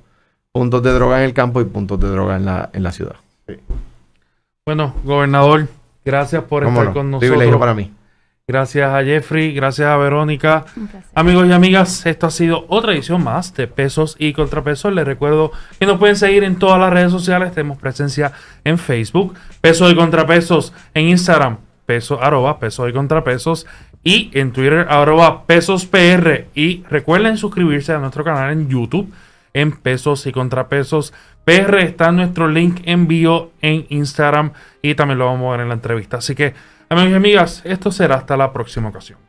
puntos de droga en el campo y puntos de droga en la, en la ciudad. Bueno, gobernador, gracias por estar con nosotros. para mí. Gracias a Jeffrey, gracias a Verónica. Amigos y amigas, esto ha sido otra edición más de Pesos y Contrapesos. Les recuerdo que nos pueden seguir en todas las redes sociales. Tenemos presencia en Facebook, Pesos y Contrapesos, en Instagram, peso, arroba, Pesos y Contrapesos, y en Twitter arroba pesos PR. Y recuerden suscribirse a nuestro canal en YouTube en pesos y contrapesos. PR está nuestro link en bio en Instagram y también lo vamos a ver en la entrevista. Así que amigos y amigas, esto será hasta la próxima ocasión.